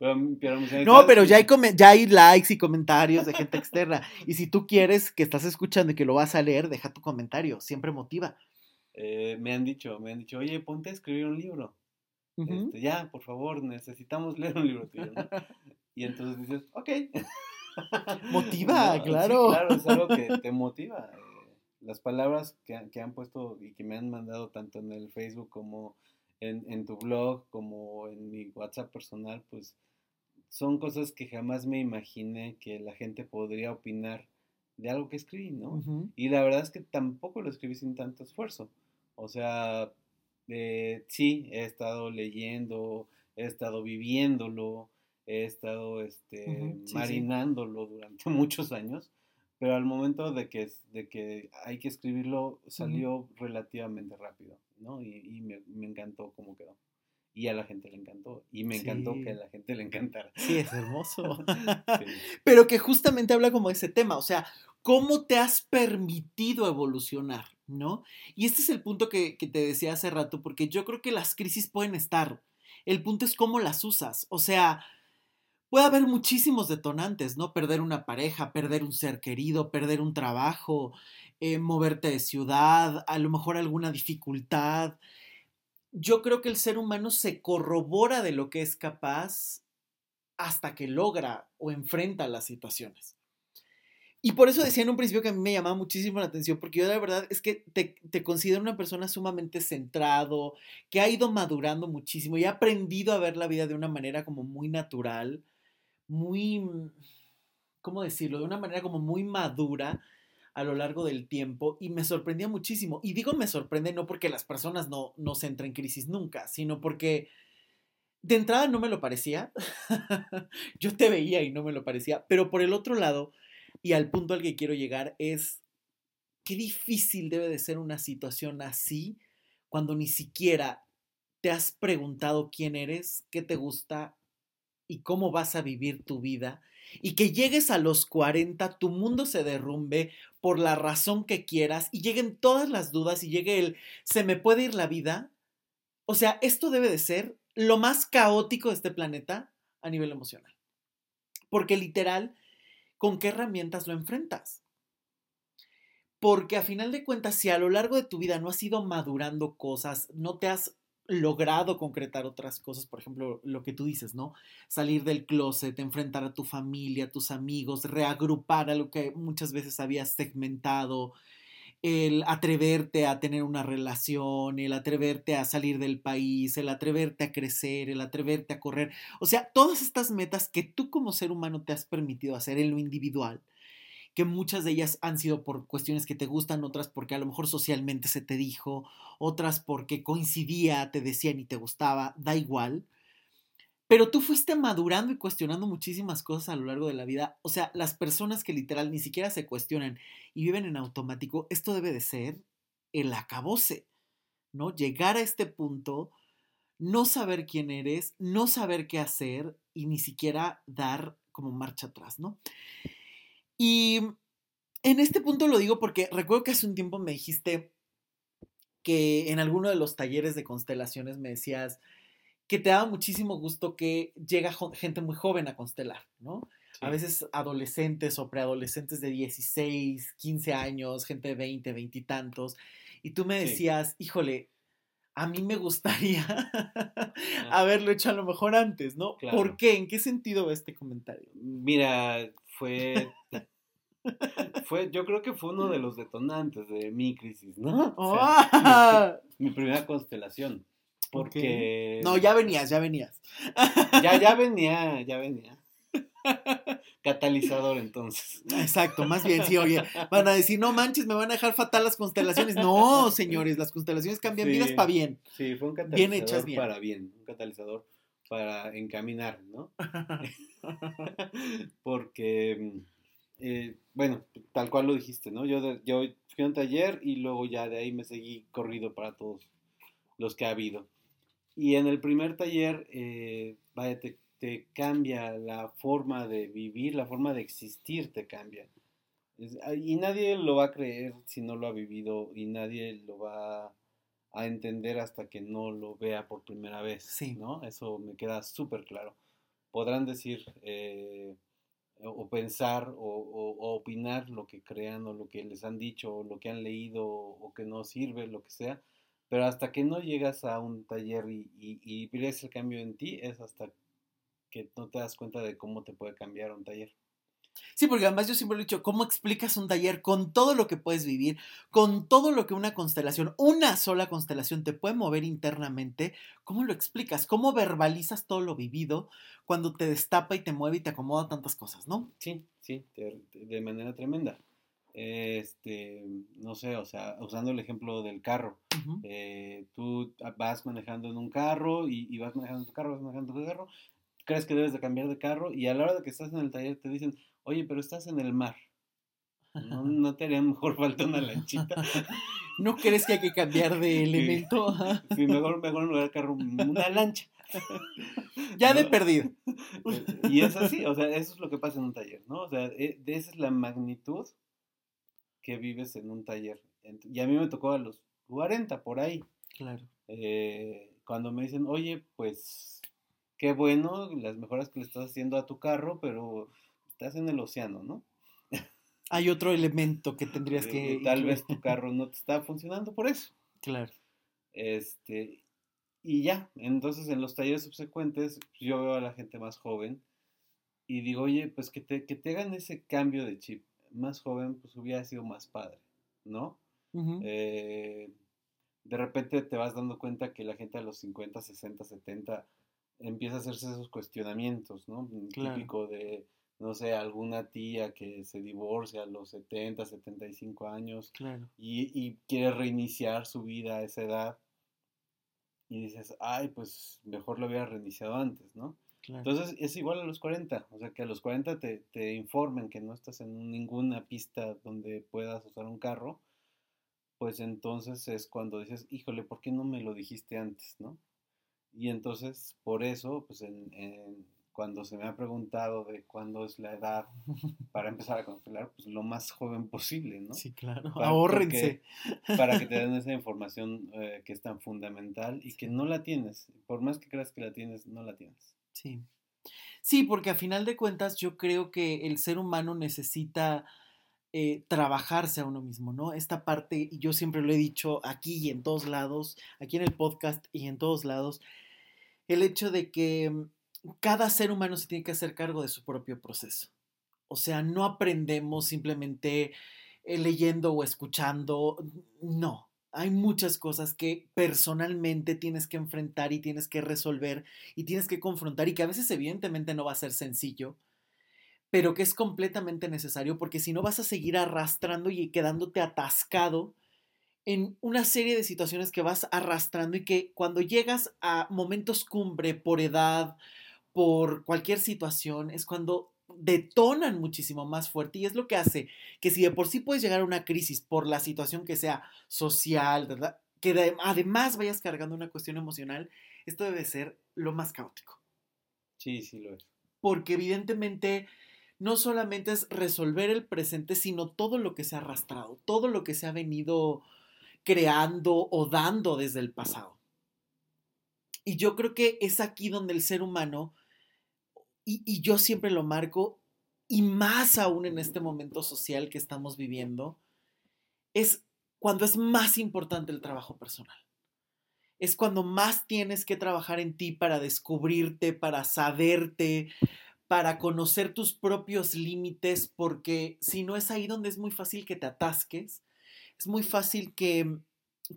no, pero ya hay, ya hay likes y comentarios de gente externa. Y si tú quieres que estás escuchando y que lo vas a leer, deja tu comentario, siempre motiva. eh, me han dicho, me han dicho, oye, ponte a escribir un libro. Este, ya, por favor, necesitamos leer un libro tuyo, Y entonces dices, ok. Motiva, claro. claro, es algo que te motiva. Las palabras que, que, han puesto y que me han mandado tanto en el Facebook como en, en tu blog, como en mi WhatsApp personal, pues son cosas que jamás me imaginé que la gente podría opinar de algo que escribí, ¿no? Y la verdad es que tampoco lo escribí sin tanto esfuerzo. O sea, eh, sí, he estado leyendo, he estado viviéndolo, he estado este, marinándolo durante muchos años, pero al momento de que, de que hay que escribirlo salió relativamente rápido, ¿no? Y, me, me, encantó cómo quedó. Y a la gente le encantó. Y me encantó que a la gente le encantara. Sí, es hermoso. Pero que justamente habla como ese tema, o sea, ¿cómo te has permitido evolucionar? ¿No? Y este es el punto que, que te decía hace rato, porque yo creo que las crisis pueden estar. El punto es cómo las usas. O sea, puede haber muchísimos detonantes, ¿no? Perder una pareja, perder un ser querido, perder un trabajo, eh, moverte de ciudad, a lo mejor alguna dificultad. Yo creo que el ser humano se corrobora de lo que es capaz hasta que logra o enfrenta las situaciones. Y por eso decía en un principio que a mí me llamaba muchísimo la atención, porque yo la verdad es que te, te, considero una persona sumamente centrado, que ha ido madurando muchísimo y ha aprendido a ver la vida de una manera como muy natural, muy, mm, ¿cómo decirlo? De una manera como muy madura a lo largo del tiempo y me sorprendía muchísimo. Y digo me sorprende no porque las personas no, no se entren en crisis nunca, sino porque de entrada no me lo parecía. Yo te veía y no me lo parecía, pero por el otro lado y al punto al que quiero llegar es qué difícil debe de ser una situación así cuando ni siquiera te has preguntado quién eres, qué te gusta y cómo vas a vivir tu vida y que llegues a los 40, tu mundo se derrumbe por la razón que quieras y lleguen todas las dudas y llegue el se me puede ir la vida. O sea, esto debe de ser lo más caótico de este planeta a nivel emocional. Porque literal con qué herramientas lo enfrentas. Porque a final de cuentas, si a lo largo de tu vida no has ido madurando cosas, no te has logrado concretar otras cosas, por ejemplo, lo que tú dices, ¿no? Salir del closet, enfrentar a tu familia, a tus amigos, reagrupar a lo que muchas veces habías segmentado, el atreverte a tener una relación, el atreverte a salir del país, el atreverte a crecer, el atreverte a correr. O sea, todas estas metas que tú como ser humano te has permitido hacer en lo individual, que muchas de ellas han sido por cuestiones que te gustan, otras porque a lo mejor socialmente se te dijo, otras porque coincidía, te decían y te gustaba, da igual. Pero tú fuiste madurando y cuestionando muchísimas cosas a lo largo de la vida. O sea, las personas que literal ni siquiera se cuestionan y viven en automático, esto debe de ser el acabose, ¿no? Llegar a este punto, no saber quién eres, no saber qué hacer y ni siquiera dar como marcha atrás, ¿no? Y en este punto lo digo porque recuerdo que hace un tiempo me dijiste que en alguno de los talleres de constelaciones me decías, que te da muchísimo gusto que llega gente muy joven a constelar, ¿no? A veces adolescentes o preadolescentes de 16, 15 años, gente de 20, 20 y tantos. Y tú me decías, híjole, a mí me gustaría haberlo hecho a lo mejor antes, ¿no? ¿Por qué? ¿En qué sentido este comentario? Mira, fue fue, yo creo que fue uno de los detonantes de mi crisis, ¿no? mi, primera constelación. Porque. No, ya venías, ya venías. Ya, ya venía, ya venía. Catalizador, entonces. Exacto, más bien, sí, oye, van a decir, no manches, me van a dejar fatal las constelaciones. No, señores, las constelaciones cambian vidas para bien. Sí, fue un catalizador bien hechas bien. para bien, un catalizador para encaminar, ¿no? Porque, eh, bueno, tal cual lo dijiste, ¿no? Yo, yo fui a un taller y luego ya de ahí me seguí corrido para todos los que ha habido. Y en el primer taller, eh, vaya, te, te, cambia la forma de vivir, la forma de existir te cambia. y nadie lo va a creer si no lo ha vivido y nadie lo va a entender hasta que no lo vea por primera vez. Sí. ¿no? Eso me queda súper claro. Podrán decir, eh, o pensar o, opinar lo que crean o lo que les han dicho o lo que han leído o, que no sirve, lo que sea. Pero hasta que no llegas a un taller y, y, y ves el cambio en ti, es hasta que no te das cuenta de cómo te puede cambiar un taller. Sí, porque además yo siempre he dicho, ¿cómo explicas un taller con todo lo que puedes vivir, con todo lo que una constelación, una sola constelación te puede mover internamente? ¿Cómo lo explicas? ¿Cómo verbalizas todo lo vivido cuando te destapa y te mueve y te acomoda tantas cosas, no? Sí, sí, de, manera tremenda. Este, no sé, o sea, usando el ejemplo del carro, eh, tú vas manejando en un carro y, y, vas manejando tu carro, vas manejando tu carro, crees que debes de cambiar de carro y a la hora de que estás en el taller te dicen, oye, pero estás en el mar. ¿No, te haría mejor falta una lanchita? ¿No crees que hay que cambiar de elemento? Sí, mejor, mejor en lugar de carro, una lancha. Ya de perdido. Y es así, o sea, eso es lo que pasa en un taller, ¿no? O sea, e, esa es la magnitud que vives en un taller. Y a mí me tocó a los 40, por ahí. Claro. Eh, cuando me dicen, oye, pues qué bueno las mejoras que le estás haciendo a tu carro, pero estás en el océano, ¿no? Hay otro elemento que tendrías que... Tal vez tu carro no te está funcionando por eso. Claro. Este, y ya, entonces en los talleres subsecuentes yo veo a la gente más joven y digo, oye, pues que te, que te hagan ese cambio de chip más joven, pues hubiera sido más padre, ¿no? Eh, de repente te vas dando cuenta que la gente a los 50, 60, 70 empieza a hacerse esos cuestionamientos, ¿no? Típico de no sé, alguna tía que se divorcia a los 70, 75 años y, quiere reiniciar su vida a esa edad y dices, ay, pues mejor lo hubiera reiniciado antes, ¿no? Entonces es igual a los 40, o sea que a los 40 te, te informen que no estás en ninguna pista donde puedas usar un carro, pues entonces es cuando dices, híjole, ¿por qué no me lo dijiste antes, no? Y entonces, por eso, pues en, cuando se me ha preguntado de cuándo es la edad para empezar a constelar, pues lo más joven posible, ¿no? Sí, claro. Ahórrense. para que te den esa información eh, que es tan fundamental y que no la tienes. Por más que creas que la tienes, no la tienes. Sí. Sí, porque a final de cuentas yo creo que el ser humano necesita eh, trabajarse a uno mismo, ¿no? Esta parte, y yo siempre lo he dicho aquí y en todos lados, aquí en el podcast y en todos lados, el hecho de que cada ser humano se tiene que hacer cargo de su propio proceso. O sea, no aprendemos simplemente eh, leyendo o escuchando, no. Hay muchas cosas que personalmente tienes que enfrentar y tienes que resolver y tienes que confrontar y que a veces evidentemente no va a ser sencillo, pero que es completamente necesario porque si no vas a seguir arrastrando y quedándote atascado en una serie de situaciones que vas arrastrando y que cuando llegas a momentos cumbre por edad, por cualquier situación, es cuando detonan muchísimo más fuerte y es lo que hace que si de por sí puedes llegar a una crisis por la situación que sea social, ¿verdad? que además vayas cargando una cuestión emocional, esto debe ser lo más caótico. Sí, sí lo es. Porque evidentemente no solamente es resolver el presente, sino todo lo que se ha arrastrado, todo lo que se ha venido creando o dando desde el pasado. Y yo creo que es aquí donde el ser humano y, yo siempre lo marco, y más aún en este momento social que estamos viviendo, es cuando es más importante el trabajo personal. Es cuando más tienes que trabajar en ti para descubrirte, para saberte, para conocer tus propios límites, porque si no es ahí donde es muy fácil que te atasques, es muy fácil que,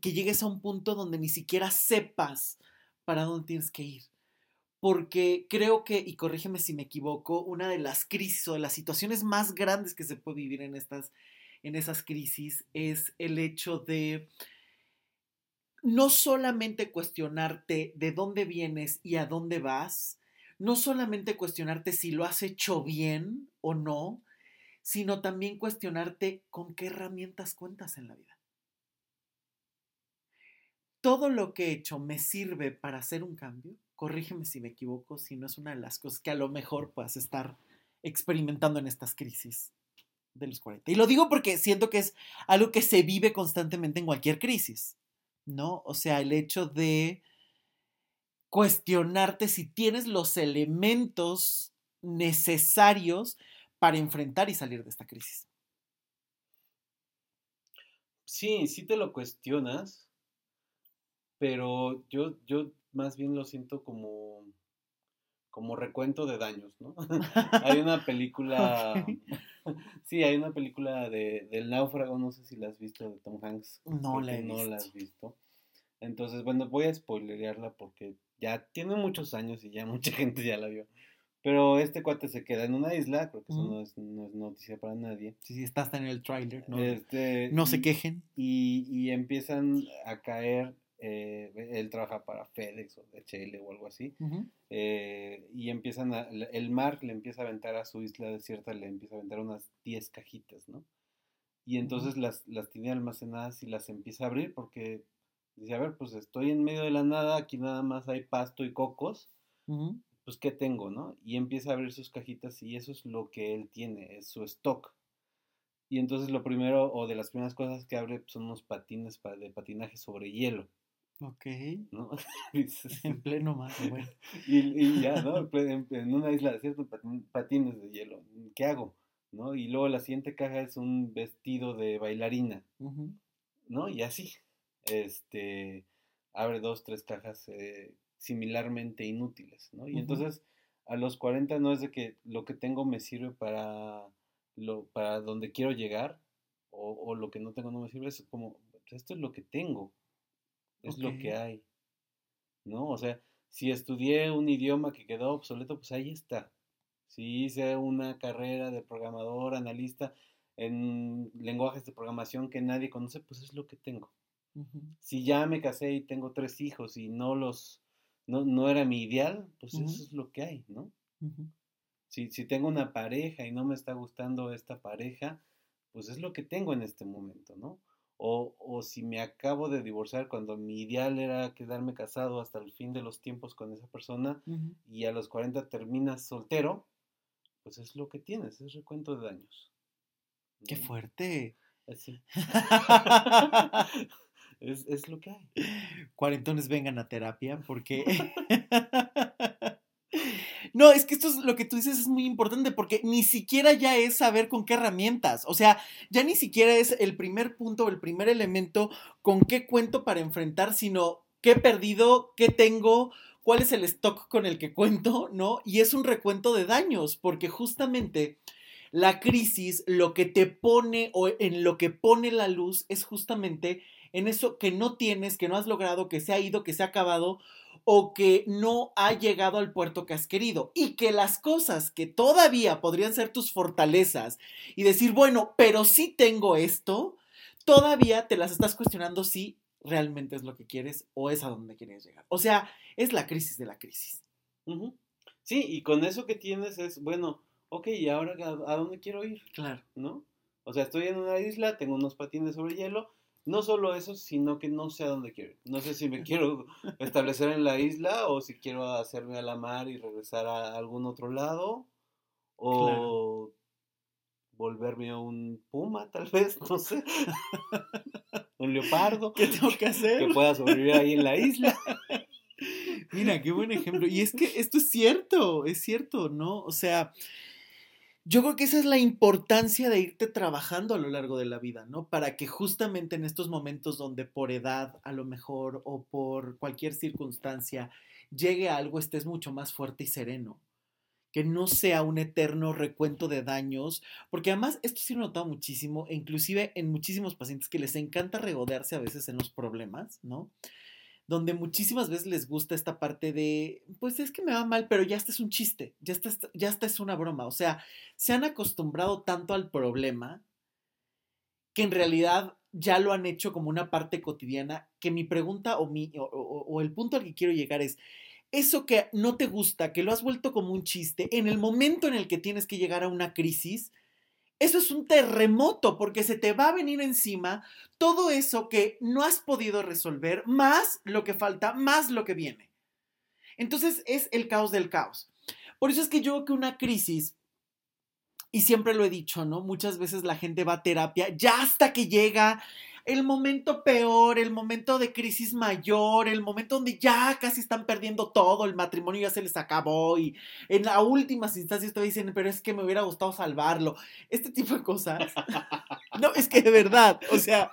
que llegues a un punto donde ni siquiera sepas para dónde tienes que ir. Porque creo que, y corrígeme si me equivoco, una de las crisis o de las situaciones más grandes que se puede vivir en, estas, en esas crisis es el hecho de no solamente cuestionarte de dónde vienes y a dónde vas, no solamente cuestionarte si lo has hecho bien o no, sino también cuestionarte con qué herramientas cuentas en la vida. ¿Todo lo que he hecho me sirve para hacer un cambio? corrígeme si me equivoco, si no es una de las cosas que a lo mejor puedas estar experimentando en estas crisis de los 40. Y lo digo porque siento que es algo que se vive constantemente en cualquier crisis, ¿no? O sea, el hecho de cuestionarte si tienes los elementos necesarios para enfrentar y salir de esta crisis. Sí, sí te lo cuestionas, pero yo, yo más bien lo siento como, como recuento de daños, ¿no? hay una película, sí, hay una película de, del náufrago, no sé si la has visto, de Tom Hanks. No la he no la has visto. Entonces, bueno, voy a spoilerearla porque ya tiene muchos años y ya mucha gente ya la vio. Pero este cuate se queda en una isla, creo que eso no, es, noticia para nadie. Sí, sí, está hasta en el tráiler, ¿no? Este, no se quejen. Y, y empiezan a caer, eh, él trabaja para FedEx o DHL o algo así, eh, y empiezan a, el mar le empieza a aventar a su isla desierta, le empieza a aventar unas 10 cajitas, ¿no? Y entonces las, las tiene almacenadas y las empieza a abrir porque dice, a ver, pues estoy en medio de la nada, aquí nada más hay pasto y cocos pues, ¿qué tengo, no? Y empieza a abrir sus cajitas y eso es lo que él tiene, es su stock. Y entonces lo primero, o de las primeras cosas que abre, pues, son unos patines de patinaje sobre hielo. Ok. ¿No? en pleno mar, bueno. y, ya, ¿no? En, una isla de ciertos patines de hielo. ¿Qué hago? ¿No? Y luego la siguiente caja es un vestido de bailarina. ¿No? Y así. Este. Abre dos, tres cajas eh, similarmente inútiles, ¿no? Y entonces a los 40 no es de que lo que tengo me sirve para, lo, para donde quiero llegar o, lo que no tengo no me sirve, es como, pues, esto es lo que tengo, es lo que hay, ¿no? O sea, si estudié un idioma que quedó obsoleto, pues ahí está. Si hice una carrera de programador, analista en lenguajes de programación que nadie conoce, pues es lo que tengo. Si ya me casé y tengo tres hijos y no los no, no era mi ideal, pues eso es lo que hay, ¿no? si, si tengo una pareja y no me está gustando esta pareja, pues es lo que tengo en este momento, ¿no? O, o, si me acabo de divorciar cuando mi ideal era quedarme casado hasta el fin de los tiempos con esa persona y a los 40 terminas soltero, pues es lo que tienes, es recuento de daños. ¡Qué fuerte! Así. Es, lo que hay. Cuarentones vengan a terapia porque... No, es que esto es lo que tú dices es muy importante porque ni siquiera ya es saber con qué herramientas, o sea, ya ni siquiera es el primer punto, el primer elemento con qué cuento para enfrentar, sino qué he perdido, qué tengo, cuál es el stock con el que cuento, ¿no? Y es un recuento de daños, porque justamente la crisis lo que te pone o en lo que pone la luz es justamente en eso que no tienes, que no has logrado, que se ha ido, que se ha acabado o que no ha llegado al puerto que has querido y que las cosas que todavía podrían ser tus fortalezas y decir, bueno, pero sí tengo esto, todavía te las estás cuestionando si realmente es lo que quieres o es a donde quieres llegar. O sea, es la crisis de la crisis. Sí, y con eso que tienes es, bueno, ok, ¿y ahora a, a dónde quiero ir? Claro. ¿No? O sea, estoy en una isla, tengo unos patines sobre hielo, no solo eso, sino que no sé a dónde quiero ir. No sé si me quiero establecer en la isla o si quiero hacerme a la mar y regresar a algún otro lado. O volverme a un puma, tal vez, no sé. un leopardo. ¿Qué tengo que hacer? Que pueda sobrevivir ahí en la isla. Mira, qué buen ejemplo. Y es que esto es cierto, es cierto, ¿no? O sea, yo creo que esa es la importancia de irte trabajando a lo largo de la vida, ¿no? Para que justamente en estos momentos donde por edad a lo mejor o por cualquier circunstancia llegue a algo estés mucho más fuerte y sereno. Que no sea un eterno recuento de daños, porque además esto sí lo he notado muchísimo, e inclusive en muchísimos pacientes que les encanta regodearse a veces en los problemas, ¿no? Donde muchísimas veces les gusta esta parte de, pues es que me va mal, pero ya está es un chiste, ya está, ya está es una broma. O sea, se han acostumbrado tanto al problema que en realidad ya lo han hecho como una parte cotidiana, que mi pregunta o, mi, o el punto al que quiero llegar es, eso que no te gusta, que lo has vuelto como un chiste, en el momento en el que tienes que llegar a una crisis, eso es un terremoto porque se te va a venir encima todo eso que no has podido resolver, más lo que falta, más lo que viene. Entonces es el caos del caos. Por eso es que yo creo que una crisis, y siempre lo he dicho, ¿no? Muchas veces la gente va a terapia ya hasta que llega el momento peor, el momento de crisis mayor, el momento donde ya casi están perdiendo todo, el matrimonio ya se les acabó y en las últimas instancias te dicen, pero es que me hubiera gustado salvarlo. Este tipo de cosas. No, es que de verdad, o sea,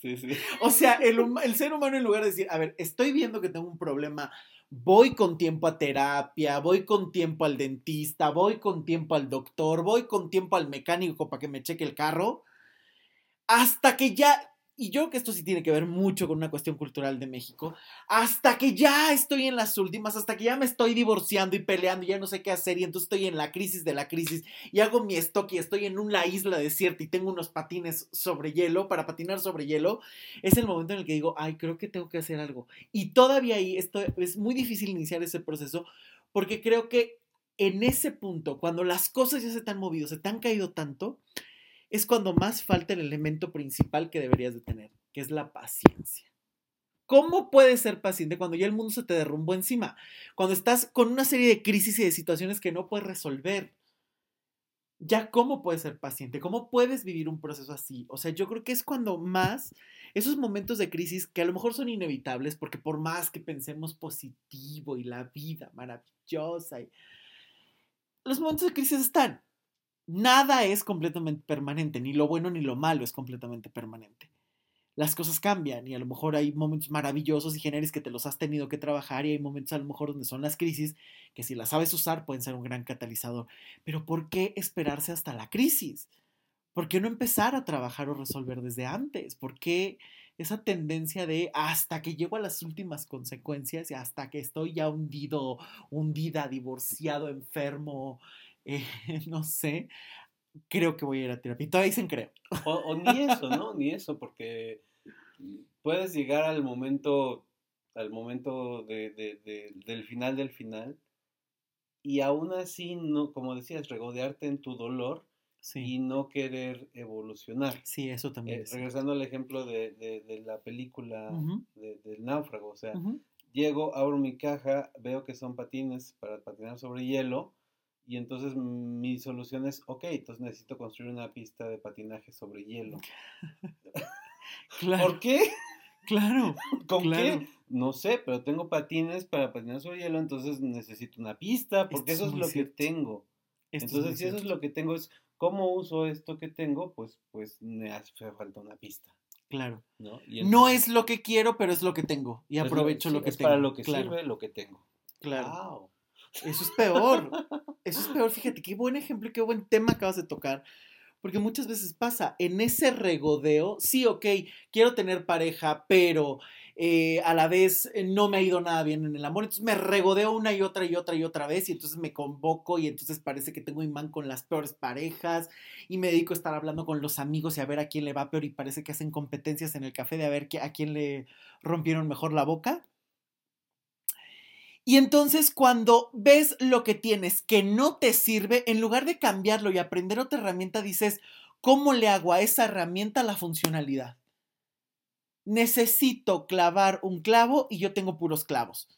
sí, sí. o sea, el, el ser humano en lugar de decir, a ver, estoy viendo que tengo un problema voy con tiempo a terapia, voy con tiempo al dentista, voy con tiempo al doctor, voy con tiempo al mecánico para que me cheque el carro, hasta que ya, y yo creo que esto sí tiene que ver mucho con una cuestión cultural de México, hasta que ya estoy en las últimas, hasta que ya me estoy divorciando y peleando y ya no sé qué hacer y entonces estoy en la crisis de la crisis y hago mi stock y estoy en una isla desierta y tengo unos patines sobre hielo para patinar sobre hielo, es el momento en el que digo, ay, creo que tengo que hacer algo. Y todavía ahí esto, es muy difícil iniciar ese proceso porque creo que en ese punto, cuando las cosas ya se te han movido, se te han caído tanto, es cuando más falta el elemento principal que deberías de tener, que es la paciencia. ¿Cómo puedes ser paciente cuando ya el mundo se te derrumbó encima? Cuando estás con una serie de crisis y de situaciones que no puedes resolver. Ya, ¿cómo puedes ser paciente? ¿Cómo puedes vivir un proceso así? O sea, yo creo que es cuando más esos momentos de crisis que a lo mejor son inevitables, porque por más que pensemos positivo y la vida maravillosa, y... los momentos de crisis están. Nada es completamente permanente, ni lo bueno ni lo malo es completamente permanente. Las cosas cambian y a lo mejor hay momentos maravillosos y generis que te los has tenido que trabajar y hay momentos a lo mejor donde son las crisis que si las sabes usar pueden ser un gran catalizador. Pero ¿por qué esperarse hasta la crisis? ¿Por qué no empezar a trabajar o resolver desde antes? ¿Por qué esa tendencia de hasta que llego a las últimas consecuencias y hasta que estoy ya hundido, hundida, divorciado, enfermo, eh, no sé, creo que voy a ir a terapia. Y todavía dicen creo. O, ni eso, ¿no? Ni eso, porque puedes llegar al momento, al momento del final del final y aún así, no, como decías, regodearte en tu dolor y no querer evolucionar. Sí, eso también. Eh, regresando al ejemplo de, la película del náufrago, o sea, llego, abro mi caja, veo que son patines para patinar sobre hielo y entonces mi solución es, ok, entonces necesito construir una pista de patinaje sobre hielo. ¿Por qué? Claro. ¿Con qué? No sé, pero tengo patines para patinar sobre hielo, entonces necesito una pista, porque eso es, lo que tengo. entonces, si eso es lo que tengo, es cómo uso esto que tengo, pues, pues me hace falta una pista. Claro. ¿no? es lo que quiero, pero es lo que tengo. Y aprovecho lo, que es tengo. Para lo que sirve lo que tengo. Claro. Eso es peor. Eso es peor. Fíjate, qué buen ejemplo y qué buen tema acabas de tocar. Porque muchas veces pasa, en ese regodeo, sí, ok, quiero tener pareja, pero eh, a la vez eh, no me ha ido nada bien en el amor, entonces me regodeo una y otra y otra y otra vez y entonces me convoco y entonces parece que tengo imán con las peores parejas y me dedico a estar hablando con los amigos y a ver a quién le va peor y parece que hacen competencias en el café de a ver a quién le rompieron mejor la boca. Y entonces cuando ves lo que tienes que no te sirve, en lugar de cambiarlo y aprender otra herramienta, dices, ¿cómo le hago a esa herramienta la funcionalidad? Necesito clavar un clavo y yo tengo puros clavos.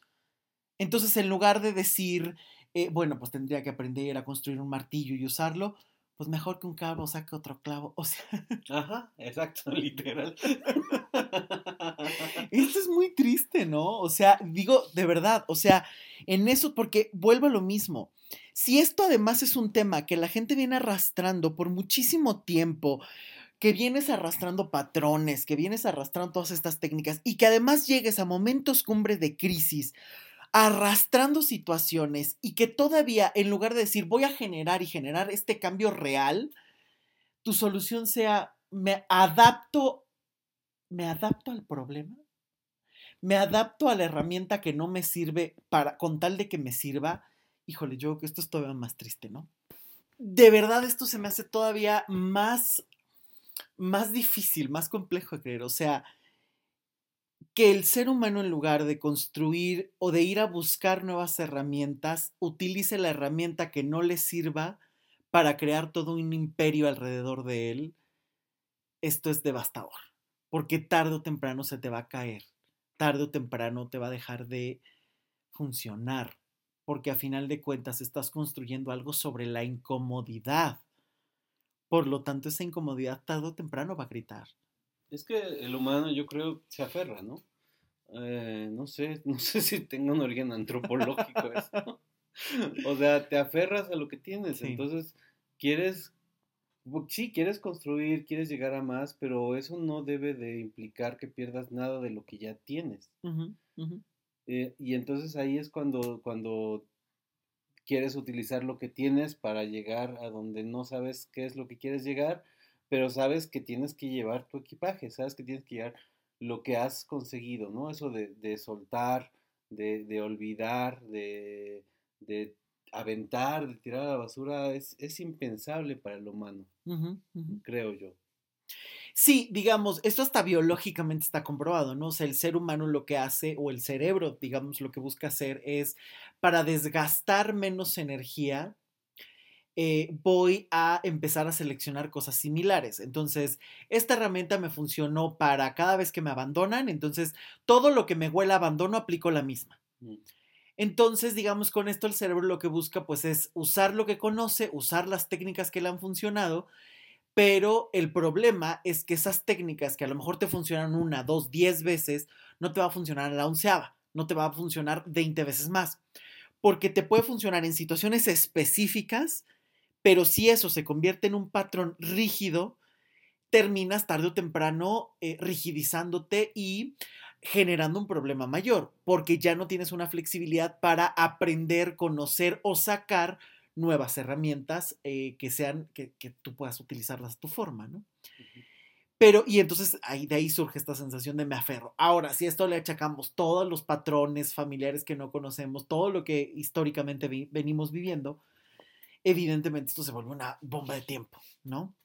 Entonces, en lugar de decir, eh, bueno, pues tendría que aprender a construir un martillo y usarlo, pues mejor que un clavo saque otro clavo. O sea. Ajá, exacto, literal. Esto es muy triste, ¿no? O sea, digo, de verdad, o sea, en eso, porque vuelvo a lo mismo. Si esto además es un tema que la gente viene arrastrando por muchísimo tiempo, que vienes arrastrando patrones, que vienes arrastrando todas estas técnicas y que además llegues a momentos cumbre de crisis, arrastrando situaciones y que todavía en lugar de decir voy a generar y generar este cambio real, tu solución sea me adapto, me adapto al problema, me adapto a la herramienta que no me sirve para, con tal de que me sirva, híjole, yo creo que esto es todavía más triste, ¿no? De verdad esto se me hace todavía más, más difícil, más complejo de creer, o sea, que el ser humano en lugar de construir o de ir a buscar nuevas herramientas, utilice la herramienta que no le sirva para crear todo un imperio alrededor de él, esto es devastador, porque tarde o temprano se te va a caer, tarde o temprano te va a dejar de funcionar, porque a final de cuentas estás construyendo algo sobre la incomodidad. Por lo tanto, esa incomodidad tarde o temprano va a gritar Es que el humano, yo creo, se aferra, ¿no? Eh, no sé, no sé si tenga un origen antropológico eso. o sea, te aferras a lo que tienes, entonces quieres, sí, quieres construir, quieres llegar a más, pero eso no debe de implicar que pierdas nada de lo que ya tienes. Eh, y entonces ahí es cuando, cuando quieres utilizar lo que tienes para llegar a donde no sabes qué es lo que quieres llegar, pero sabes que tienes que llevar tu equipaje, sabes que tienes que llevar lo que has conseguido, ¿no? Eso de, soltar, de, olvidar, de, aventar, de tirar a la basura, es, impensable para el humano, creo yo. Sí, digamos, esto hasta biológicamente está comprobado, ¿no? O sea, el ser humano lo que hace, o el cerebro, digamos, lo que busca hacer es para desgastar menos energía, eh, voy a empezar a seleccionar cosas similares. Entonces, esta herramienta me funcionó para cada vez que me abandonan, entonces todo lo que me huela abandono aplico la misma. Mm. Entonces, digamos, con esto el cerebro lo que busca pues es usar lo que conoce, usar las técnicas que le han funcionado, pero el problema es que esas técnicas que a lo mejor te funcionan una, dos, diez veces, no te va a funcionar a la onceava, no te va a funcionar 20 veces más, porque te puede funcionar en situaciones específicas, pero si eso se convierte en un patrón rígido, terminas tarde o temprano eh, rigidizándote y generando un problema mayor, porque ya no tienes una flexibilidad para aprender, conocer o sacar nuevas herramientas eh, que sean, que, tú puedas utilizarlas a tu forma, ¿no? Pero, y entonces ahí, de ahí surge esta sensación de me aferro. Ahora, si esto le achacamos todos los patrones familiares que no conocemos, todo lo que históricamente venimos viviendo, evidentemente esto se vuelve una bomba de tiempo, ¿no?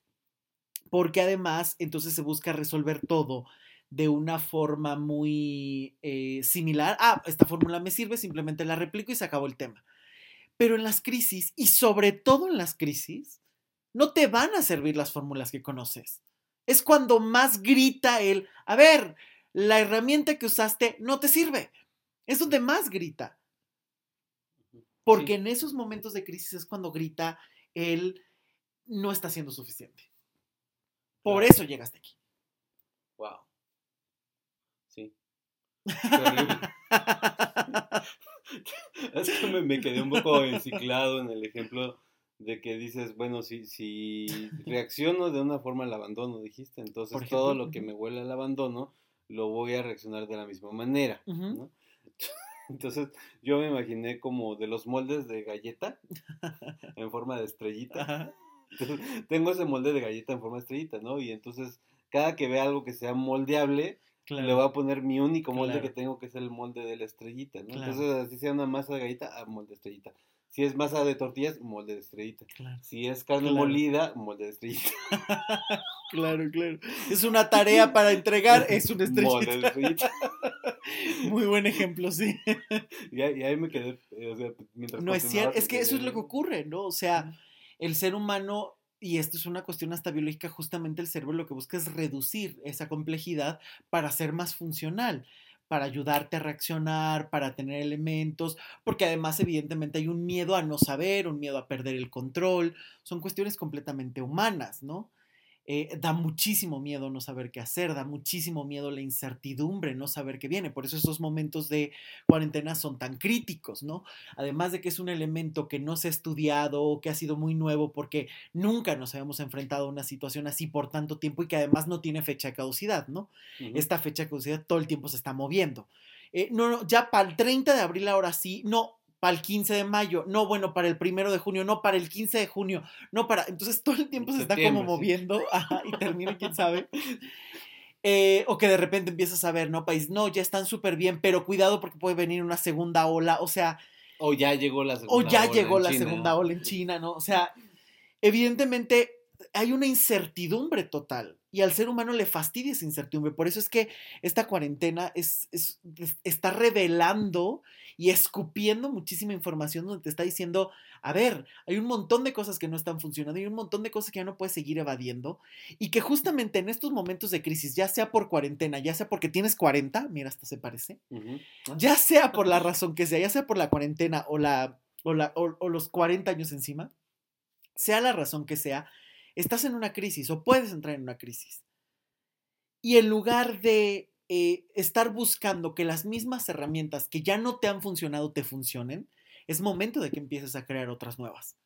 Porque además, entonces se busca resolver todo de una forma muy eh, similar. Ah, esta fórmula me sirve, simplemente la replico y se acabó el tema. Pero en las crisis, y sobre todo en las crisis, no te van a servir las fórmulas que conoces. Es cuando más grita el, a ver, la herramienta que usaste no te sirve. Es donde más grita. Porque en esos momentos de crisis es cuando grita él no está siendo suficiente. Por eso llegaste aquí. Wow. Sí. es que me, quedé un poco enciclado en el ejemplo de que dices, bueno, si, si reacciono de una forma al abandono, dijiste, entonces todo lo que me huele al abandono lo voy a reaccionar de la misma manera. ¿no? Entonces yo me imaginé como de los moldes de galleta en forma de estrellita. tengo ese molde de galleta en forma de estrellita, ¿no? Y entonces cada que vea algo que sea moldeable, le voy a poner mi único molde que tengo, que es el molde de la estrellita, ¿no? Entonces así sea una masa de galleta, a ah, molde de estrellita. Si es masa de tortillas, molde de estrellita. Si es carne molida, molde de estrellita. claro, claro. Es una tarea para entregar, es una estrellita. Molde de estrellita. Muy buen ejemplo, sí. Y, ahí me quedé, eh, o sea, mientras No es cierto, es que eso es lo que ocurre, ¿no? O sea, el ser humano y esto es una cuestión hasta biológica, justamente el cerebro lo que busca es reducir esa complejidad para ser más funcional para ayudarte a reaccionar, para tener elementos, porque además evidentemente hay un miedo a no saber, un miedo a perder el control, son cuestiones completamente humanas, ¿no? Eh, da muchísimo miedo no saber qué hacer, da muchísimo miedo la incertidumbre, no saber qué viene. Por eso esos momentos de cuarentena son tan críticos, ¿no? Además de que es un elemento que no se ha estudiado, que ha sido muy nuevo, porque nunca nos habíamos enfrentado a una situación así por tanto tiempo y que además no tiene fecha de caducidad, ¿no? Esta fecha de caducidad todo el tiempo se está moviendo. Eh, no, no, ya para el 30 de abril ahora sí, no, para el 15 de mayo, no, bueno, para el primero de junio, no, para el 15 de junio, no, para. Entonces todo el tiempo se está como moviendo y termina, quién sabe. Eh, o que de repente empiezas a ver, ¿no? País, no, ya están súper bien, pero cuidado porque puede venir una segunda ola, o sea. O ya llegó la segunda ola. O ya llegó la segunda ola en China, ¿no? O sea, evidentemente hay una incertidumbre total y al ser humano le fastidia esa incertidumbre. Por eso es que esta cuarentena es, está revelando y escupiendo muchísima información donde te está diciendo, a ver, hay un montón de cosas que no están funcionando, hay un montón de cosas que ya no puedes seguir evadiendo y que justamente en estos momentos de crisis, ya sea por cuarentena, ya sea porque tienes 40, mira, hasta se parece, ya sea por la razón que sea, ya sea por la cuarentena o, la, o, la, o los 40 años encima, sea la razón que sea, estás en una crisis o puedes entrar en una crisis. Y en lugar de eh, estar buscando que las mismas herramientas que ya no te han funcionado te funcionen, es momento de que empieces a crear otras nuevas.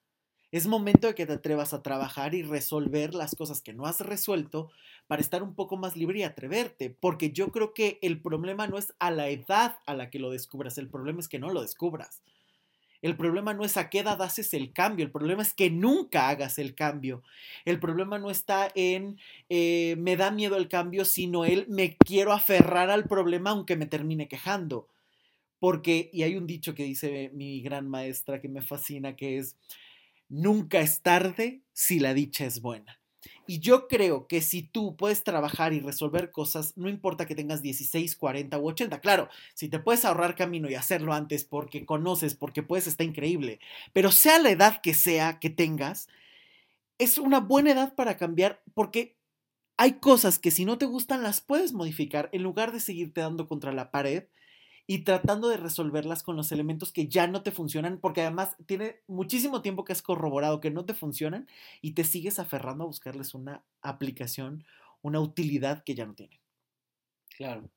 Es momento de que te atrevas a trabajar y resolver las cosas que no has resuelto para estar un poco más libre y atreverte, porque yo creo que el problema no es a la edad a la que lo descubras, el problema es que no lo descubras. El problema no es a qué edad haces el cambio, el problema es que nunca hagas el cambio. El problema no está en eh, me da miedo el cambio, sino el me quiero aferrar al problema aunque me termine quejando. Porque, y hay un dicho que dice mi gran maestra que me fascina, que es, nunca es tarde si la dicha es buena. Y yo creo que si tú puedes trabajar y resolver cosas, no importa que tengas 16, 40 u 80, claro, si te puedes ahorrar camino y hacerlo antes porque conoces, porque puedes, está increíble. Pero sea la edad que sea que tengas, es una buena edad para cambiar porque hay cosas que si no te gustan las puedes modificar en lugar de seguirte dando contra la pared y tratando de resolverlas con los elementos que ya no te funcionan, porque además tiene muchísimo tiempo que has corroborado que no te funcionan y te sigues aferrando a buscarles una aplicación, una utilidad que ya no tienen. Claro.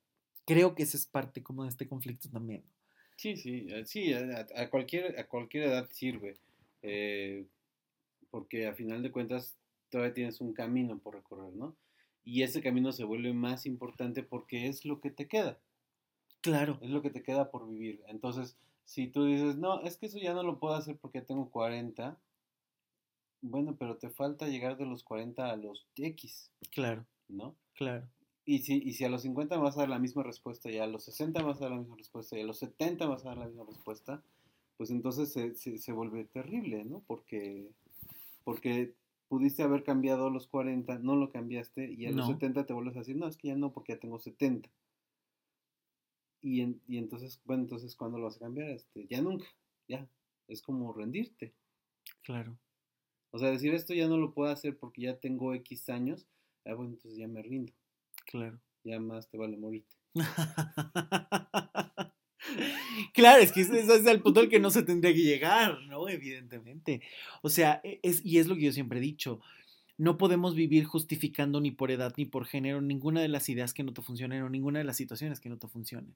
Creo que esa es parte como de este conflicto también. Sí, sí, eh, sí, a, cualquier, a cualquier edad sirve, eh, porque a final de cuentas todavía tienes un camino por recorrer, ¿no? Y ese camino se vuelve más importante porque es lo que te queda. Claro. Es lo que te queda por vivir. Entonces, si tú dices, no, es que eso ya no lo puedo hacer porque tengo 40, bueno, pero te falta llegar de los 40 a los X. Claro. ¿No? Claro. Y si, y si a los 50 vas a dar la misma respuesta, y a los 60 vas a dar la misma respuesta, y a los 70 vas a dar la misma respuesta, pues entonces se, se, vuelve terrible, ¿no? Porque, porque pudiste haber cambiado los 40, no lo cambiaste, y a los 70 te vuelves a decir, no, es que ya no, porque ya tengo 70. Y, y entonces, bueno, entonces, ¿cuándo lo vas a cambiar? Este, ya nunca, ya. Es como rendirte. Claro. O sea, decir esto ya no lo puedo hacer porque ya tengo X años, ah, bueno, entonces ya me rindo. Claro. Ya más te vale morirte. claro, es que ese es el punto al que no se tendría que llegar, ¿no? Evidentemente. O sea, e, es, y es lo que yo siempre he dicho. No podemos vivir justificando ni por edad ni por género ninguna de las ideas que no te funcionen o ninguna de las situaciones que no te funcionen.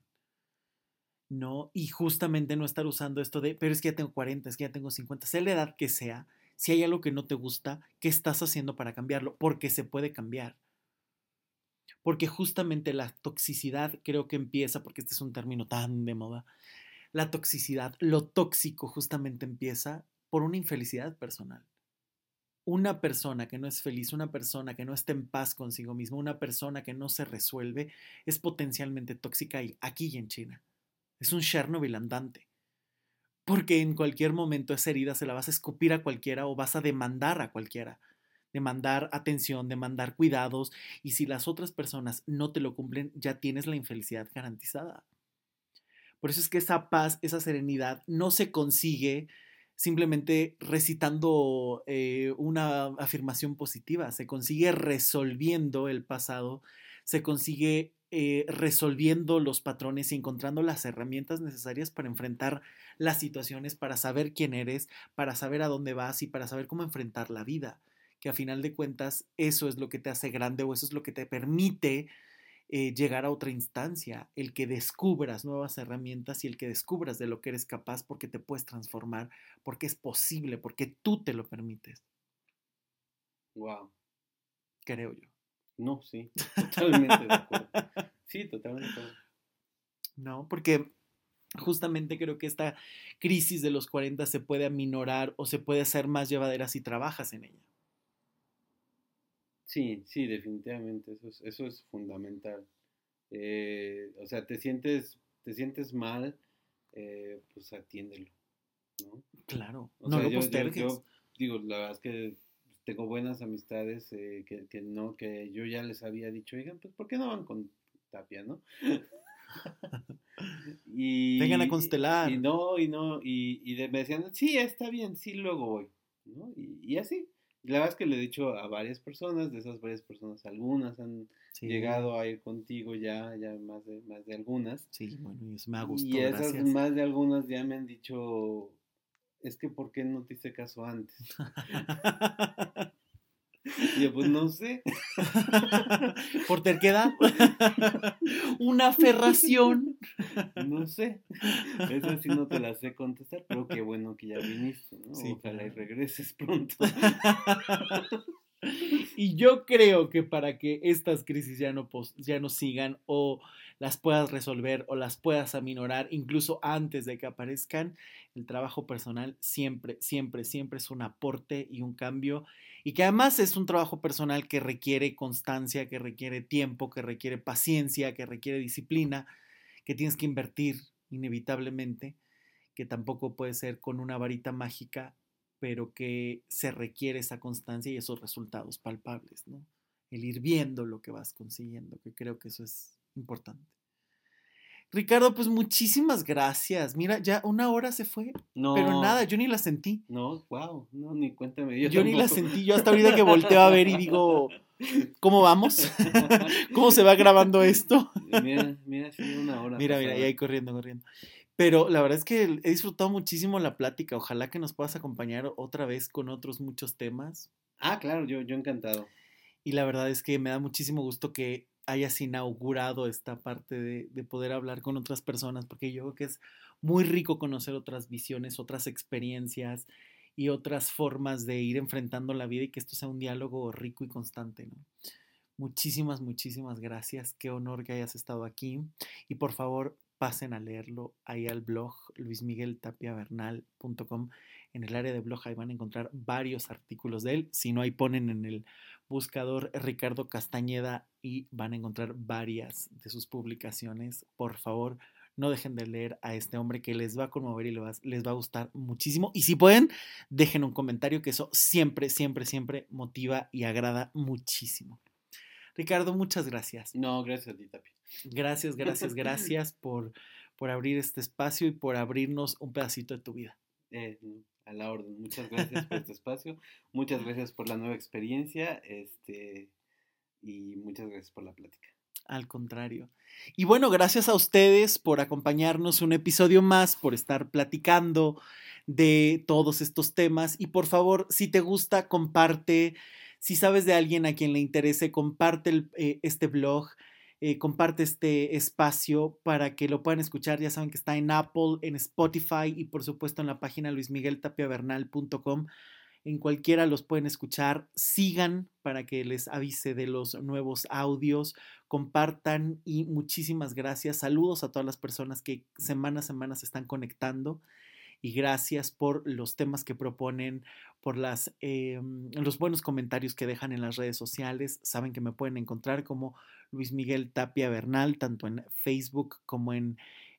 ¿No? Y justamente no estar usando esto de, pero es que ya tengo 40, es que ya tengo 50, sea la edad que sea, si hay algo que no te gusta, ¿qué estás haciendo para cambiarlo? Porque se puede cambiar. Porque justamente la toxicidad creo que empieza, porque este es un término tan de moda, la toxicidad, lo tóxico justamente empieza por una infelicidad personal una persona que no es feliz, una persona que no está en paz consigo mismo, una persona que no se resuelve, es potencialmente tóxica aquí y en China. Es un Chernobyl andante. Porque en cualquier momento esa herida se la vas a escupir a cualquiera o vas a demandar a cualquiera. Demandar atención, demandar cuidados. Y si las otras personas no te lo cumplen, ya tienes la infelicidad garantizada. Por eso es que esa paz, esa serenidad no se consigue simplemente recitando eh, una afirmación positiva, se consigue resolviendo el pasado, se consigue eh, resolviendo los patrones y encontrando las herramientas necesarias para enfrentar las situaciones, para saber quién eres, para saber a dónde vas y para saber cómo enfrentar la vida. Que a final de cuentas eso es lo que te hace grande o eso es lo que te permite eh, llegar a otra instancia, el que descubras nuevas herramientas y el que descubras de lo que eres capaz porque te puedes transformar, porque es posible, porque tú te lo permites. Wow. Creo yo. No, sí, totalmente de acuerdo. Sí, totalmente de acuerdo. No, porque justamente creo que esta crisis de los 40 se puede aminorar o se puede hacer más llevadera si trabajas en ella. Sí, sí, definitivamente, eso es, eso es fundamental. Eh, o sea, te sientes, te sientes mal, eh, pues atiéndelo, ¿no? Claro, no lo yo, yo, digo, la verdad es que tengo buenas amistades eh, que, que, no, que yo ya les había dicho, oigan, pues ¿por qué no van con Tapia, no? y, Vengan a constelar. Y, no, y no, y, y me decían, sí, está bien, sí, luego voy, ¿no? Y, y así. La verdad es que le he dicho a varias personas, de esas varias personas, algunas han llegado a ir contigo ya, ya más de, más de algunas. Sí, bueno, y eso me ha gustado. Y esas más de algunas ya me han dicho, es que ¿por qué no te hice caso antes? Y yo, pues no sé. ¿Por terquedad? ¿Una aferración? No sé. Eso sí no te la sé contestar, pero qué bueno que ya viniste, ¿no? Sí, Ojalá y regreses pronto. Y yo creo que para que estas crisis ya no, ya no sigan o las puedas resolver o las puedas aminorar incluso antes de que aparezcan, el trabajo personal siempre, siempre, siempre es un aporte y un cambio y que además es un trabajo personal que requiere constancia, que requiere tiempo, que requiere paciencia, que requiere disciplina, que tienes que invertir inevitablemente, que tampoco puede ser con una varita mágica, pero que se requiere esa constancia y esos resultados palpables, ¿no? El ir viendo lo que vas consiguiendo, que creo que eso es importante. Ricardo, pues muchísimas gracias. Mira, ya una hora se fue. No. Pero nada, yo ni la sentí. No, wow, no, ni cuéntame. Yo, ni la sentí. Yo hasta ahorita que volteo a ver y digo, ¿cómo vamos? ¿Cómo se va grabando esto? mira, mira, sí, una hora. Mira, mira, y ahí corriendo, corriendo. Pero la verdad es que he disfrutado muchísimo la plática. Ojalá que nos puedas acompañar otra vez con otros muchos temas. Ah, claro, yo, yo encantado. Y la verdad es que me da muchísimo gusto que hayas inaugurado esta parte de, poder hablar con otras personas, porque yo creo que es muy rico conocer otras visiones, otras experiencias y otras formas de ir enfrentando la vida y que esto sea un diálogo rico y constante. Muchísimas, muchísimas gracias. Qué honor que hayas estado aquí. Y por favor, pasen a leerlo ahí al blog luismigueltapiavernal.com. En el área de blog ahí van a encontrar varios artículos de él. Si no, ahí ponen en el buscador Ricardo Castañeda y van a encontrar varias de sus publicaciones. Por favor, no dejen de leer a este hombre que les va a conmover y les va, a gustar muchísimo. Y si pueden, dejen un comentario que eso siempre, siempre, siempre motiva y agrada muchísimo. Ricardo, muchas gracias. No, gracias a ti, Tapi. Gracias, gracias, gracias por, por abrir este espacio y por abrirnos un pedacito de tu vida. Eh, a la orden. Muchas gracias por este espacio. Muchas gracias por la nueva experiencia. Este, y muchas gracias por la plática. Al contrario. Y bueno, gracias a ustedes por acompañarnos un episodio más, por estar platicando de todos estos temas. Y por favor, si te gusta, comparte. Si sabes de alguien a quien le interese, comparte eh, este blog. Eh, comparte este espacio para que lo puedan escuchar. Ya saben que está en Apple, en Spotify y por supuesto en la página luismigueltapiavernal.com. En cualquiera los pueden escuchar. Sigan para que les avise de los nuevos audios. Compartan y muchísimas gracias. Saludos a todas las personas que semana a semana se están conectando y gracias por los temas que proponen, por las, em, los buenos comentarios que dejan en las redes sociales. Saben que me pueden encontrar como Luis Miguel Tapia Bernal, tanto en Facebook como en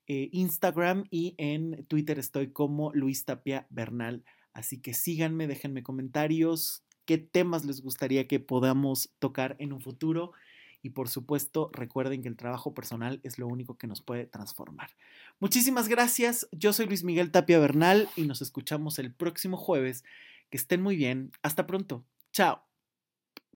eh, Instagram y en Twitter estoy como Luis Tapia Bernal. Así que síganme, déjenme comentarios, qué temas les gustaría que podamos tocar en un futuro. Y por supuesto, recuerden que el trabajo personal es lo único que nos puede transformar. Muchísimas gracias. Yo soy Luis Miguel Tapia Bernal y nos escuchamos el próximo jueves. Que estén muy bien. Hasta pronto. Chao.